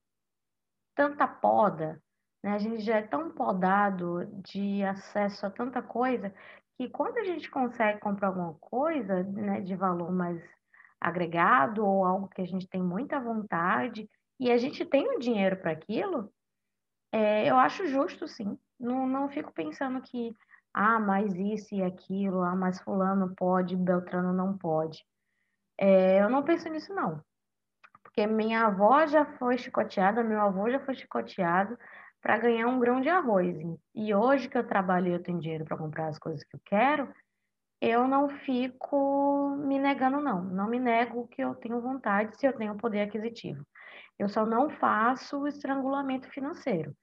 tanta poda, né? A gente já é tão podado de acesso a tanta coisa que quando a gente consegue comprar alguma coisa, né, de valor mais agregado ou algo que a gente tem muita vontade e a gente tem o dinheiro para aquilo, é, eu acho justo, sim. Não, não fico pensando que, ah, mais isso e aquilo, ah, mais fulano pode, Beltrano não pode. É, eu não penso nisso, não. Porque minha avó já foi chicoteada, meu avô já foi chicoteado para ganhar um grão de arroz. E hoje que eu trabalho e eu tenho dinheiro para comprar as coisas que eu quero, eu não fico me negando, não. Não me nego que eu tenho vontade se eu tenho poder aquisitivo. Eu só não faço estrangulamento financeiro.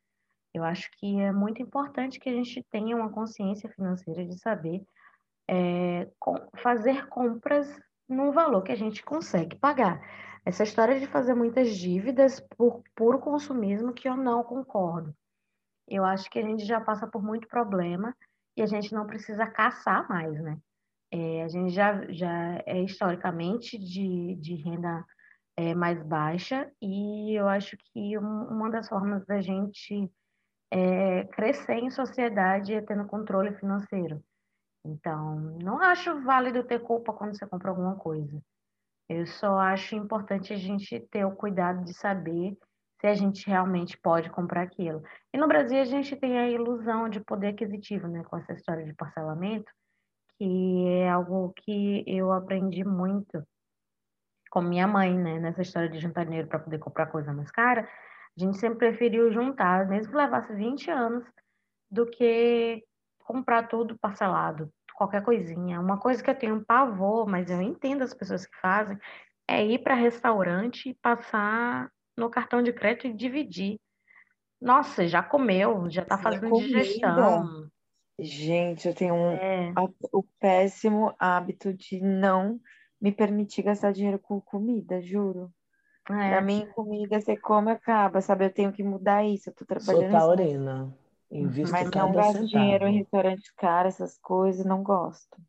Eu acho que é muito importante que a gente tenha uma consciência financeira de saber é, com, fazer compras num valor que a gente consegue pagar. Essa história de fazer muitas dívidas por puro consumismo que eu não concordo. Eu acho que a gente já passa por muito problema e a gente não precisa caçar mais, né? É, a gente já, já é historicamente de, de renda é, mais baixa e eu acho que uma das formas da gente é, crescer em sociedade é tendo controle financeiro. Então, não acho válido ter culpa quando você compra alguma coisa. Eu só acho importante a gente ter o cuidado de saber se a gente realmente pode comprar aquilo. E no Brasil a gente tem a ilusão de poder aquisitivo, né, com essa história de parcelamento, que é algo que eu aprendi muito com minha mãe, né, nessa história de juntar dinheiro para poder comprar coisa mais cara. A gente sempre preferiu juntar, mesmo que levasse 20 anos, do que comprar tudo parcelado, qualquer coisinha. Uma coisa que eu tenho pavor, mas eu entendo as pessoas que fazem, é ir para restaurante e passar no cartão de crédito e dividir. Nossa, já comeu, já está fazendo comida. digestão. Gente, eu tenho um, é. o péssimo hábito de não me permitir gastar dinheiro com comida, juro. É. Pra mim, comida você come acaba, sabe? Eu tenho que mudar isso. Eu tô trabalhando. Sou taurina. Invisto Mas não gasto dinheiro em restaurante caro, essas coisas, não gosto.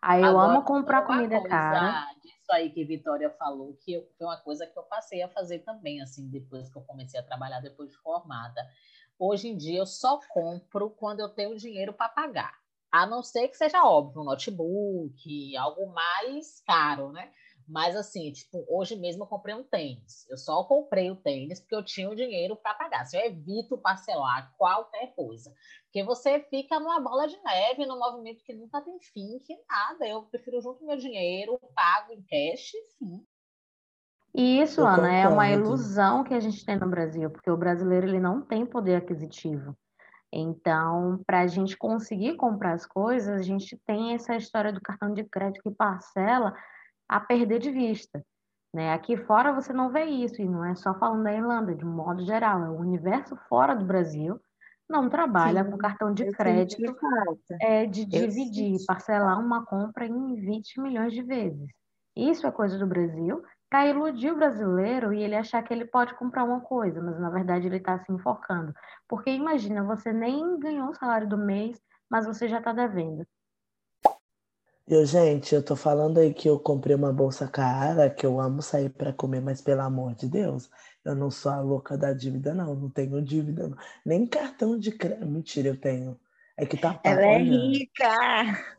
Aí eu Agora, amo comprar comida cara. Isso aí que Vitória falou, que foi uma coisa que eu passei a fazer também, assim, depois que eu comecei a trabalhar, depois de formada. Hoje em dia eu só compro quando eu tenho dinheiro para pagar. A não ser que seja óbvio, um notebook, algo mais caro, né? Mas assim, tipo, hoje mesmo eu comprei um tênis. Eu só comprei o tênis porque eu tinha o dinheiro para pagar. Se eu evito parcelar qualquer coisa. Porque você fica numa bola de neve, num movimento que nunca tem fim, que nada. Eu prefiro junto meu dinheiro, pago em cash, sim. E isso, eu Ana, concordo. é uma ilusão que a gente tem no Brasil, porque o brasileiro ele não tem poder aquisitivo. Então, para a gente conseguir comprar as coisas, a gente tem essa história do cartão de crédito que parcela a perder de vista. Né? Aqui fora você não vê isso, e não é só falando da Irlanda, de modo geral, é o universo fora do Brasil não trabalha Sim, com cartão de crédito é de dividir, parcelar uma compra em 20 milhões de vezes. Isso é coisa do Brasil para iludir o brasileiro e ele achar que ele pode comprar uma coisa, mas na verdade ele está se enforcando. Porque imagina, você nem ganhou o salário do mês, mas você já está devendo. Eu, gente, eu tô falando aí que eu comprei uma bolsa cara, que eu amo sair para comer, mas pelo amor de Deus, eu não sou a louca da dívida, não. Não tenho dívida, não. Nem cartão de crédito. Mentira, eu tenho. É que tá Ela é rica!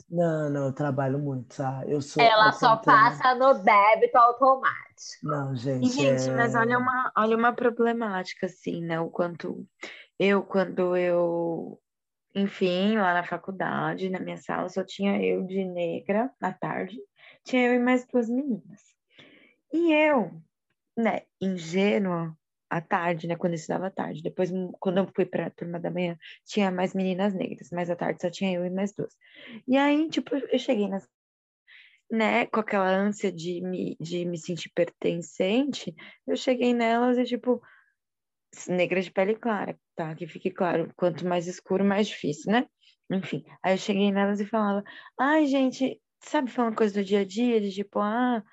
Não, não, eu trabalho muito, sabe? Eu sou, Ela eu só passa no débito automático. Não, gente. E, gente, é... mas olha uma, olha uma problemática, assim, né? O quanto eu, quando eu enfim, lá na faculdade, na minha sala, só tinha eu de negra na tarde, tinha eu e mais duas meninas. E eu, né, ingênua, à tarde, né, quando eu estudava à tarde, depois, quando eu fui para a turma da manhã, tinha mais meninas negras, mas à tarde só tinha eu e mais duas. E aí, tipo, eu cheguei nas né, com aquela ânsia de me, de me sentir pertencente, eu cheguei nelas e, tipo, negra de pele clara, tá? Que fique claro, quanto mais escuro, mais difícil, né? Enfim, aí eu cheguei nelas e falava, ai, gente, sabe, falando coisa do dia a dia, de tipo, ah,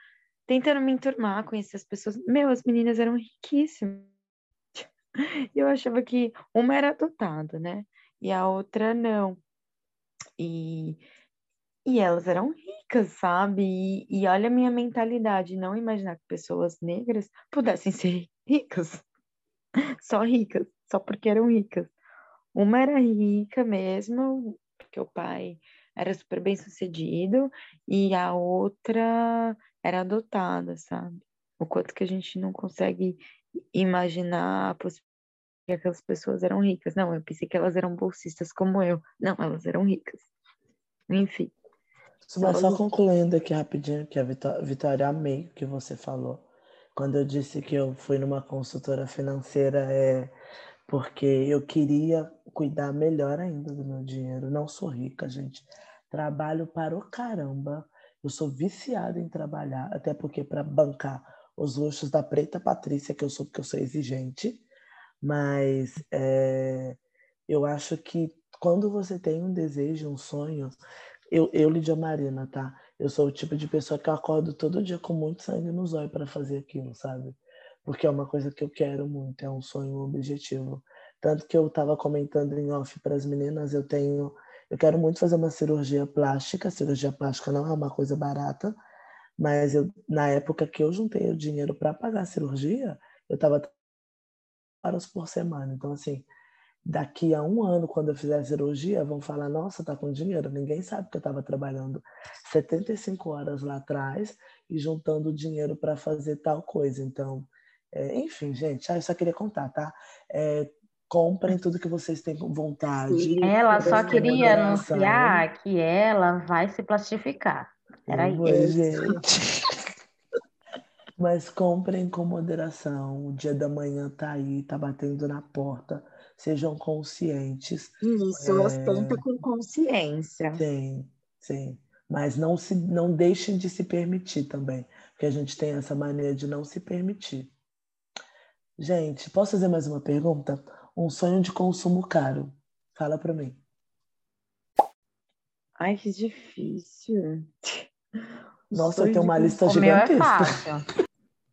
tentando me enturmar, conhecer as pessoas. Meu, as meninas eram riquíssimas. Eu achava que uma era adotada, né? E a outra não. E, e elas eram ricas, sabe? E, e olha a minha mentalidade, não imaginar que pessoas negras pudessem ser ricas. Só ricas, só porque eram ricas. Uma era rica mesmo, porque o pai era super bem sucedido, e a outra era adotada, sabe? O quanto que a gente não consegue imaginar a possibilidade que aquelas pessoas eram ricas. Não, eu pensei que elas eram bolsistas como eu. Não, elas eram ricas. Enfim. Mas só concluindo aqui rapidinho, que a Vitória, amei o que você falou. Quando eu disse que eu fui numa consultora financeira, é porque eu queria cuidar melhor ainda do meu dinheiro. Não sou rica, gente. Trabalho para o caramba. Eu sou viciada em trabalhar, até porque para bancar os luxos da preta Patrícia, que eu sou porque eu sou exigente, mas é, eu acho que quando você tem um desejo, um sonho, eu, eu Lidia Marina, tá? Eu sou o tipo de pessoa que acordo todo dia com muito sangue nos olhos para fazer aquilo, sabe? Porque é uma coisa que eu quero muito, é um sonho, um objetivo. Tanto que eu estava comentando em off para as meninas, eu tenho, eu quero muito fazer uma cirurgia plástica. Cirurgia plástica não é uma coisa barata, mas eu, na época que eu juntei o dinheiro para pagar a cirurgia, eu estava horas por semana. Então assim, daqui a um ano, quando eu fizer a cirurgia, vão falar: nossa, tá com dinheiro. Ninguém sabe que eu estava trabalhando 75 horas lá atrás e juntando dinheiro para fazer tal coisa. Então, é, enfim, gente, ah, eu só queria contar, tá? É, comprem tudo que vocês têm vontade. Ela só queria anunciar que ela vai se plastificar. Era isso. Gente. Mas comprem com moderação. O dia da manhã tá aí, tá batendo na porta sejam conscientes. Isso, é... ostenta com consciência. Sim, sim. Mas não, se, não deixem de se permitir também, porque a gente tem essa mania de não se permitir. Gente, posso fazer mais uma pergunta? Um sonho de consumo caro. Fala para mim. Ai, que difícil. Nossa, tem uma lista gigantesca. O meu é fácil.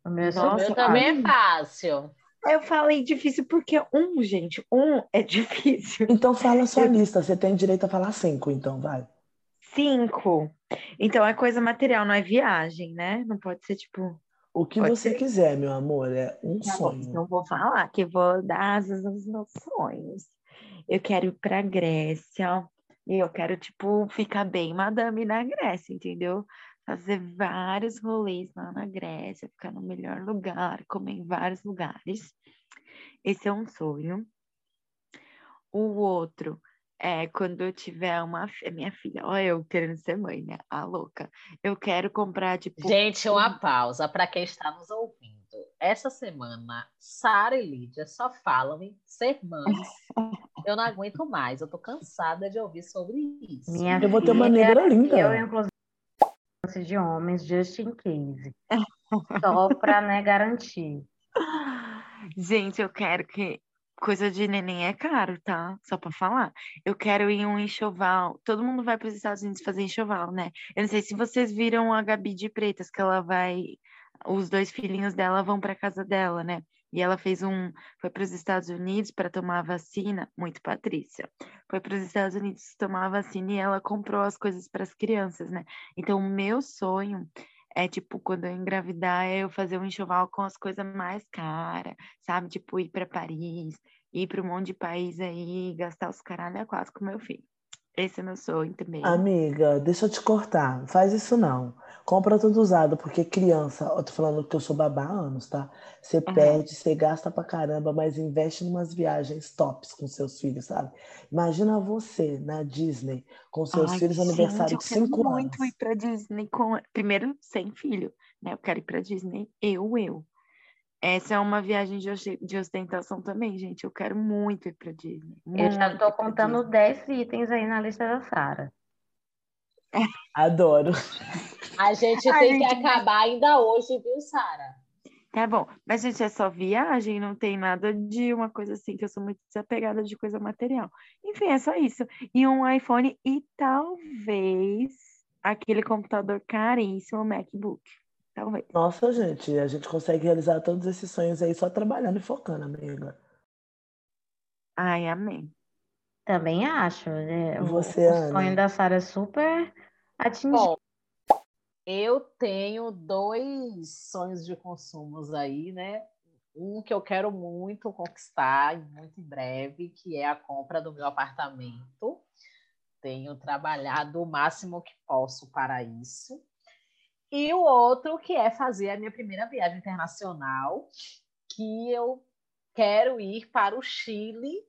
O meu, Nossa, também é fácil. Eu falei difícil porque um, gente, um é difícil. Então fala sua lista. Você tem direito a falar cinco, então vai. Cinco. Então é coisa material, não é viagem, né? Não pode ser tipo. O que você ser... quiser, meu amor, é um tá sonho. Bom, então vou falar que vou dar asas aos meus sonhos. Eu quero ir pra Grécia e eu quero, tipo, ficar bem madame na Grécia, entendeu? Fazer vários rolês lá na Grécia, ficar no melhor lugar, comer em vários lugares. Esse é um sonho. O outro é quando eu tiver uma minha filha, olha eu querendo ser mãe, né? A louca. Eu quero comprar tipo Gente, uma pausa para quem está nos ouvindo. Essa semana, Sara e Lídia só falam em ser mães Eu não aguento mais, eu tô cansada de ouvir sobre isso. Minha Eu vou ter uma filha, negra linda. Eu, inclusive, de homens, just in case. Só pra né, garantir. Gente, eu quero que. Coisa de neném é caro, tá? Só pra falar. Eu quero ir em um enxoval. Todo mundo vai para os Estados Unidos fazer enxoval, né? Eu não sei se vocês viram a Gabi de Pretas, que ela vai. Os dois filhinhos dela vão para casa dela, né? E ela fez um. Foi para os Estados Unidos para tomar a vacina. Muito Patrícia. Foi para os Estados Unidos tomar a vacina e ela comprou as coisas para as crianças, né? Então, o meu sonho é tipo, quando eu engravidar, é eu fazer um enxoval com as coisas mais caras, sabe? Tipo, ir para Paris, ir para um monte de país aí, gastar os caralho a quase com meu filho. Esse é meu sonho também. Amiga, deixa eu te cortar. Faz isso não. Compra tudo usado, porque criança, eu tô falando que eu sou babá há anos, tá? Você Aham. perde, você gasta pra caramba, mas investe em umas viagens tops com seus filhos, sabe? Imagina você na Disney com seus Ai, filhos gente, aniversário eu de quero 5 muito anos. ir pra Disney com. Primeiro, sem filho, né? Eu quero ir pra Disney, eu, eu. Essa é uma viagem de oste- de ostentação também, gente. Eu quero muito ir pra Disney. Eu já pra contando Disney. 10 itens aí na lista da Sara. Adoro. A gente Ai, tem que gente, acabar ainda hoje, viu, Sara? Tá bom, mas gente, é só viagem, não tem nada de uma coisa assim, que eu sou muito desapegada de coisa material. Enfim, é só isso. E um iPhone e talvez aquele computador caríssimo, MacBook. Talvez. Nossa, gente, a gente consegue realizar todos esses sonhos aí só trabalhando e focando, amiga. Ai, amém. Também acho. né? O, Você, o Ana? sonho da Sara é super atingível. Bom, eu tenho dois sonhos de consumos aí, né? Um que eu quero muito conquistar, muito em breve, que é a compra do meu apartamento. Tenho trabalhado o máximo que posso para isso. E o outro que é fazer a minha primeira viagem internacional, que eu quero ir para o Chile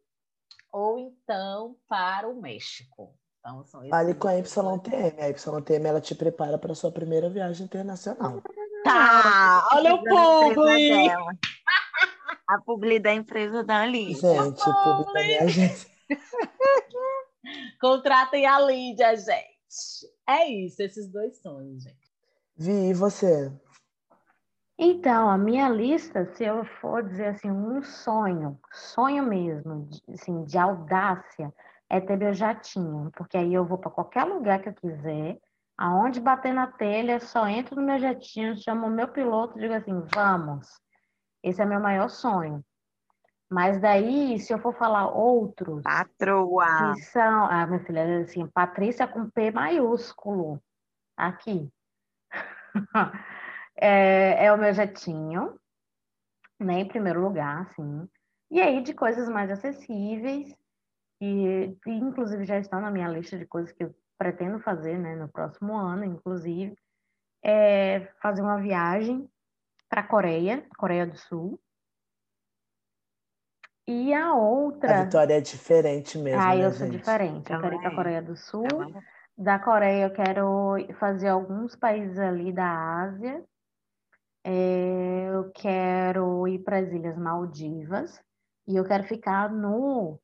ou então para o México. Então, são esses Fale com a YTM. A YTM ela te prepara para sua primeira viagem internacional. Tá, olha o publi! A publi da empresa da Ali. Gente, o público da minha agência. Contratem a Lídia, gente. É isso, esses dois sonhos, gente. Vi, e você? Então, a minha lista, se eu for dizer assim, um sonho, sonho mesmo, de, assim, de audácia, é ter meu jatinho, porque aí eu vou para qualquer lugar que eu quiser, aonde bater na telha, só entro no meu jatinho, chamo o meu piloto e digo assim, vamos. Esse é meu maior sonho. Mas daí, se eu for falar outros, Patroa. que são, ah, minha filha, assim, Patrícia com P maiúsculo, aqui. É, é o meu jetinho, né, em primeiro lugar, assim. E aí, de coisas mais acessíveis, que, que inclusive já estão na minha lista de coisas que eu pretendo fazer, né, no próximo ano, inclusive, é fazer uma viagem para a Coreia, Coreia do Sul. E a A outra. Vitória é diferente mesmo, Ah, né, eu sou gente? diferente. Eu quero ir para a. Coreia do Sul. Ela- Da Coreia, eu quero fazer alguns países ali da Ásia. É, eu quero ir para as Ilhas Maldivas. E eu quero ficar no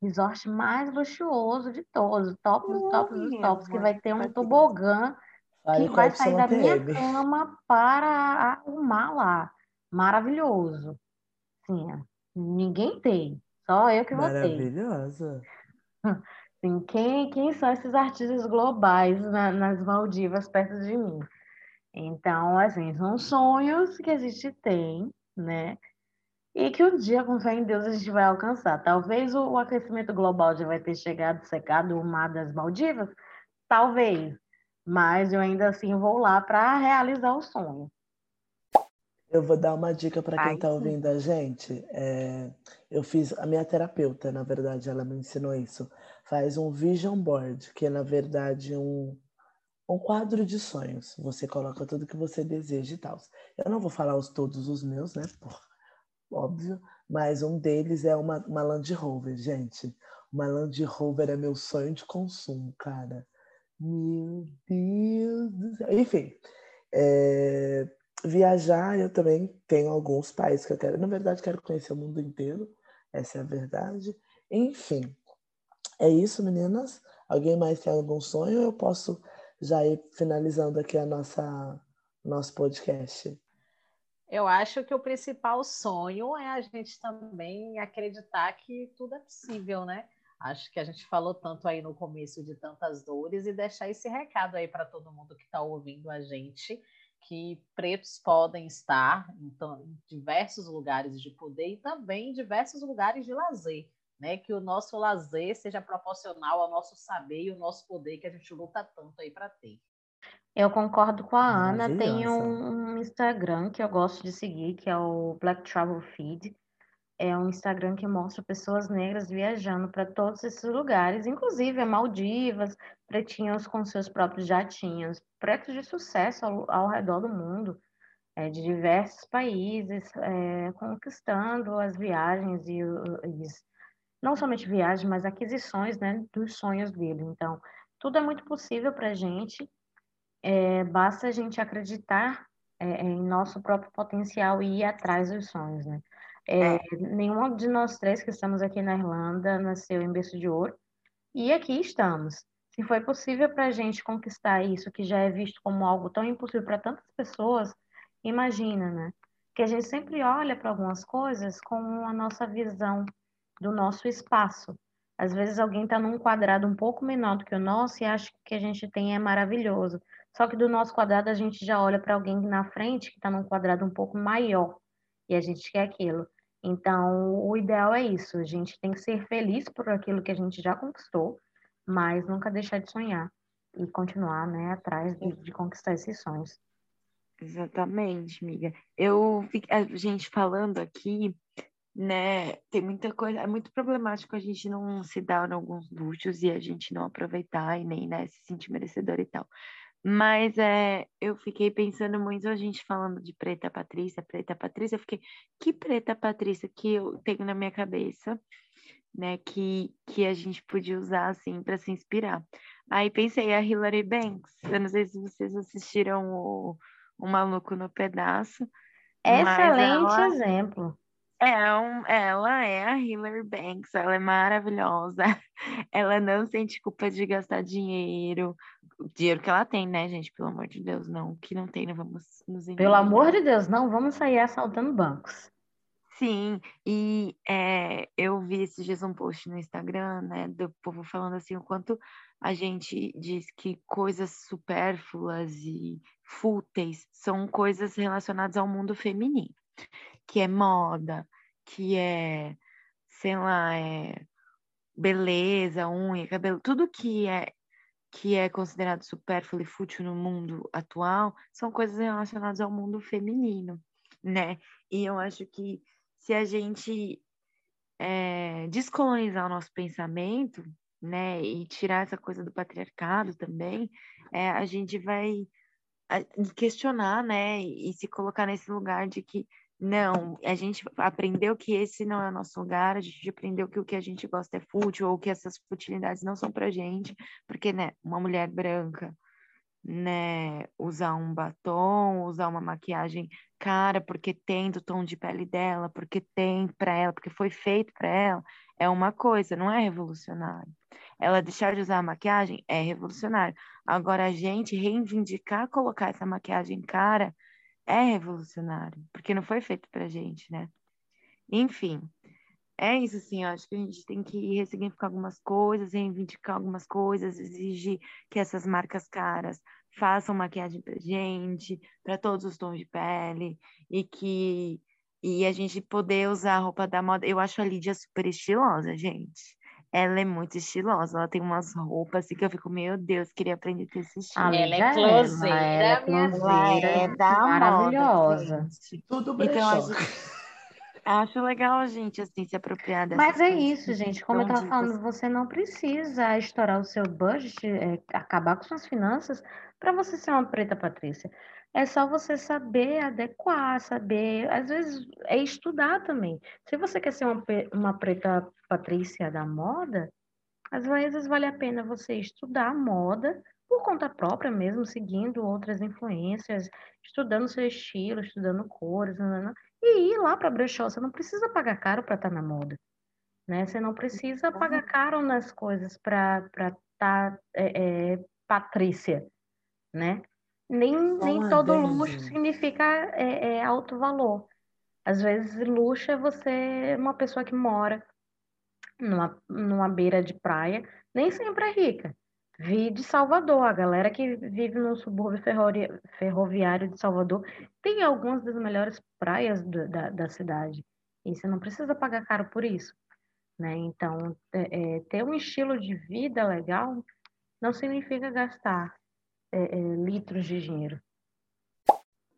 resort mais luxuoso de todos, o top dos tops dos tops, que vai ter um tobogã que vai sair da minha cama para arrumar lá. Maravilhoso. Sim, ninguém tem, só eu que vou ter. Maravilhosa. Assim, quem, quem são esses artistas globais na- nas Maldivas perto de mim? Então, assim, são sonhos que a gente tem, né? E que um dia, com fé em Deus, a gente vai alcançar. Talvez o, o aquecimento global já vai ter chegado, secado o mar das Maldivas, talvez. Mas eu ainda assim vou lá para realizar o sonho. Eu vou dar uma dica para quem está sim. ouvindo a gente. É, eu fiz, a minha terapeuta, na verdade, ela me ensinou isso. Faz um vision board, que é, na verdade, um, um quadro de sonhos. Você coloca tudo que você deseja e tal. Eu não vou falar os, todos os meus, né? Por, óbvio. Mas um deles é uma, uma Land Rover, gente. Uma Land Rover é meu sonho de consumo, cara. Meu Deus do céu. Enfim, é, viajar, eu também tenho alguns países que eu quero. Na verdade, quero conhecer o mundo inteiro, essa é a verdade. Enfim, é isso, meninas. Alguém mais tem algum sonho? Eu posso já ir finalizando aqui a nossa nosso podcast. Eu acho que o principal sonho é a gente também acreditar que tudo é possível, né? Acho que a gente falou tanto aí no começo de tantas dores e deixar esse recado aí para todo mundo que está ouvindo a gente, que pretos podem estar então, em diversos lugares de poder e também em diversos lugares de lazer, né? Que o nosso lazer seja proporcional ao nosso saber e ao nosso poder que a gente luta tanto aí para ter. Eu concordo com a Ana. Tem um Instagram que eu gosto de seguir, que é o Black Travel Feed. É um Instagram que mostra pessoas negras viajando para todos esses lugares, inclusive a Maldivas, pretinhos com seus próprios jatinhos, pretos de sucesso ao, ao redor do mundo, é, de diversos países, é, conquistando as viagens e, e não somente viagens, mas aquisições né, dos sonhos dele. Então, tudo é muito possível para a gente é, basta a gente acreditar é, em nosso próprio potencial e ir atrás dos sonhos, né? É, é. Nenhum de nós três que estamos aqui na Irlanda nasceu em berço de ouro e aqui estamos. Se foi possível para a gente conquistar isso, que já é visto como algo tão impossível para tantas pessoas, imagina, né? Que a gente sempre olha para algumas coisas com a nossa visão do nosso espaço. Às vezes alguém está num quadrado um pouco menor do que o nosso e acha que o que a gente tem é maravilhoso. Só que do nosso quadrado a gente já olha para alguém na frente que está num quadrado um pouco maior e a gente quer aquilo. Então, o ideal é isso. A gente tem que ser feliz por aquilo que a gente já conquistou, mas nunca deixar de sonhar e continuar, né, atrás de, de conquistar esses sonhos. Exatamente, amiga. Eu, a gente falando aqui, né, tem muita coisa, é muito problemático a gente não se dar alguns luxos e a gente não aproveitar e nem, né, se sentir merecedor e tal. Mas é, eu fiquei pensando muito, a gente falando de Preta Patrícia, Preta Patrícia, eu fiquei, que Preta Patrícia que eu tenho na minha cabeça, né, que, que a gente podia usar, assim, para se inspirar. Aí pensei a Hilary Banks, eu não sei se vocês assistiram o, o Maluco no Pedaço. Excelente ela... exemplo. É um, ela é a Hilary Banks, ela é maravilhosa. Ela não sente culpa de gastar dinheiro, o dinheiro que ela tem, né, gente? Pelo amor de Deus, não, que não tem, não vamos nos enganar. Pelo amor de Deus, não vamos sair assaltando bancos. Sim, e é, eu vi esses dias um post no Instagram, né, do povo falando assim, o quanto a gente diz que coisas supérfluas e fúteis são coisas relacionadas ao mundo feminino, que é moda, que é, sei lá, é beleza, unha, cabelo, tudo que é que é considerado supérfluo e fútil no mundo atual são coisas relacionadas ao mundo feminino, né? E eu acho que se a gente é, descolonizar o nosso pensamento, né, e tirar essa coisa do patriarcado também, é, a gente vai questionar, né, e se colocar nesse lugar de que não, a gente aprendeu que esse não é o nosso lugar, a gente aprendeu que o que a gente gosta é fútil, ou que essas futilidades não são pra gente, porque, né, uma mulher branca, né, usar um batom, usar uma maquiagem cara, porque tem do tom de pele dela, porque tem pra ela, porque foi feito pra ela, é uma coisa, não é revolucionário. Ela deixar de usar a maquiagem é revolucionário. Agora, a gente reivindicar colocar essa maquiagem cara é revolucionário, porque não foi feito pra gente, né? Enfim, é isso, assim, eu acho que a gente tem que ressignificar algumas coisas, reivindicar algumas coisas, exigir que essas marcas caras façam maquiagem pra gente, para todos os tons de pele, e que e a gente poder usar a roupa da moda. Eu acho a Lídia super estilosa, gente. Ela é muito estilosa, ela tem umas roupas assim que eu fico, meu Deus, queria aprender a ter esse estilo. Ela é closeira, ela é closeira, é da maravilhosa. Moda, Tudo brechó. Então, acho, acho legal a gente, assim, se apropriar dessa Mas é isso, gente, como eu estava falando, você não precisa estourar o seu budget, é, acabar com suas finanças para você ser uma preta Patrícia. É só você saber adequar, saber, às vezes é estudar também. Se você quer ser uma, uma preta patrícia da moda, às vezes vale a pena você estudar moda por conta própria mesmo, seguindo outras influências, estudando seu estilo, estudando cores, e ir lá para brechó. Você não precisa pagar caro para estar tá na moda. né? Você não precisa pagar caro nas coisas para estar tá, é, é, Patrícia, né? Nem, nem todo luxo significa é, é, alto valor. Às vezes, luxo é você, uma pessoa que mora numa, numa beira de praia, nem sempre é rica. Vi de Salvador, a galera que vive no subúrbio ferroviário de Salvador tem algumas das melhores praias do, da, da cidade. E você não precisa pagar caro por isso. Né? Então, é, é, ter um estilo de vida legal não significa gastar é, é litros de dinheiro.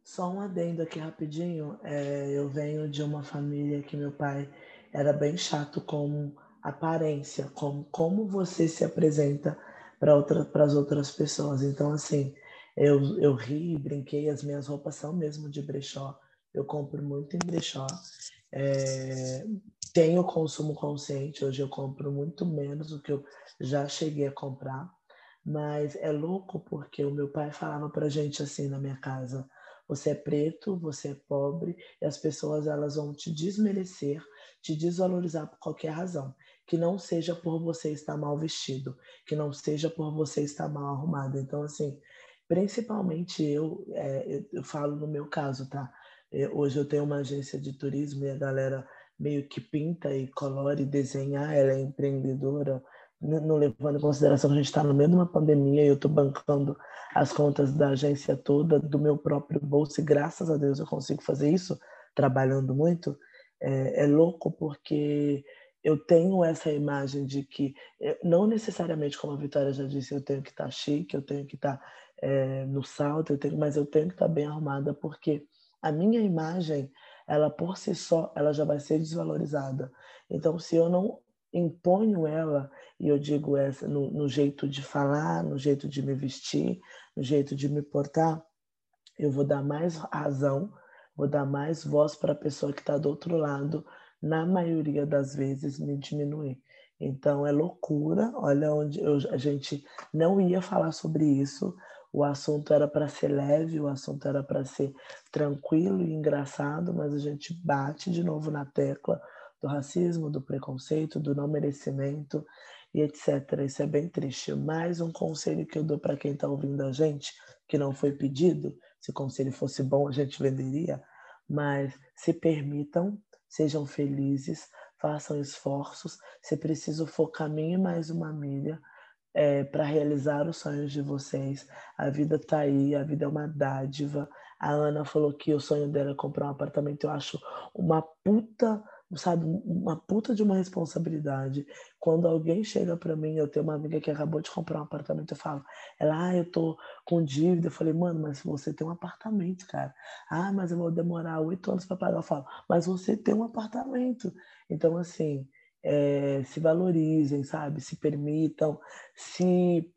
Só um adendo aqui rapidinho. É, eu venho de uma família que meu pai era bem chato com aparência, com como você se apresenta para outra, as outras pessoas. Então, assim, eu, eu ri, brinquei, as minhas roupas são mesmo de brechó. Eu compro muito em brechó. É, tenho consumo consciente, hoje eu compro muito menos do que eu já cheguei a comprar. Mas é louco porque o meu pai falava pra gente assim na minha casa: você é preto, você é pobre, e as pessoas elas vão te desmerecer, te desvalorizar por qualquer razão. Que não seja por você estar mal vestido, que não seja por você estar mal arrumado. Então, assim, principalmente eu, é, eu, eu falo no meu caso, tá? Eu, hoje eu tenho uma agência de turismo e a galera meio que pinta e colore e desenha, ela é empreendedora, não levando em consideração que a gente está no meio de uma pandemia e eu estou bancando as contas da agência toda do meu próprio bolso e graças a Deus eu consigo fazer isso trabalhando muito é, é louco porque eu tenho essa imagem de que não necessariamente como a Vitória já disse eu tenho que estar tá chique eu tenho que estar tá, é, no salto eu tenho, mas eu tenho que estar tá bem arrumada porque a minha imagem ela por si só ela já vai ser desvalorizada. Então se eu não imponho ela, e eu digo essa no, no, jeito de falar, no jeito de me vestir, no jeito de me portar, eu vou dar mais razão, vou dar mais voz para a pessoa que está do outro lado, na maioria das vezes me diminuir. Então é loucura, olha onde eu, a gente não ia falar sobre isso, o assunto era para ser leve, o assunto era para ser tranquilo e engraçado, mas a gente bate de novo na tecla do racismo, do preconceito, do não merecimento e etc. Isso é bem triste. Mais um conselho que eu dou para quem está ouvindo a gente, que não foi pedido, se o conselho fosse bom a gente venderia, mas se permitam, sejam felizes, façam esforços. Se preciso for caminhe mais uma milha é, para realizar os sonhos de vocês. A vida está aí, a vida é uma dádiva. A Ana falou que o sonho dela é comprar um apartamento. Eu acho uma puta sabe, uma puta de uma responsabilidade. Quando alguém chega para mim, eu tenho uma amiga que acabou de comprar um apartamento, eu falo, ela, ah, eu tô com dívida. Eu falei, mano, mas você tem um apartamento, cara. Ah, mas eu vou demorar oito anos para pagar. Eu falo, mas você tem um apartamento. Então, assim, é, se valorizem, sabe? Se permitam, se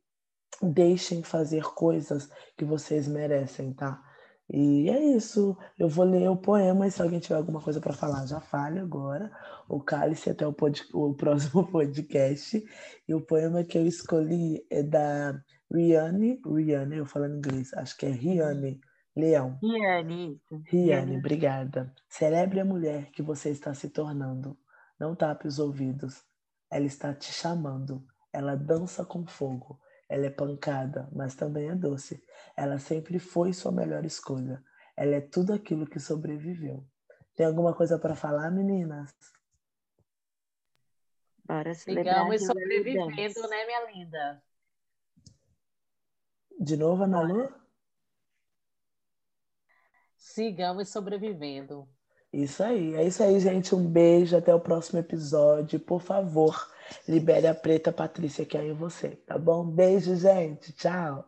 deixem fazer coisas que vocês merecem, tá? E é isso. Eu vou ler o poema e se alguém tiver alguma coisa para falar, já fale agora. O cálice até o, pod... o próximo podcast. E o poema que eu escolhi é da Riane. Riane, eu falando inglês, acho que é Riane Leão. Riane, isso. Riane, obrigada. Celebre a mulher que você está se tornando. Não tape os ouvidos. Ela está te chamando. Ela dança com fogo. Ela é pancada, mas também é doce. Ela sempre foi sua melhor escolha. Ela é tudo aquilo que sobreviveu. Tem alguma coisa para falar, meninas? Bora celebrar. Sigamos sobrevivendo, né, minha linda? De novo, Ana Lu? Sigamos sobrevivendo. Isso aí. É isso aí, gente. Um beijo. Até o próximo episódio. Por favor, libere a preta Patrícia que é em você, tá bom? Beijo, gente. Tchau.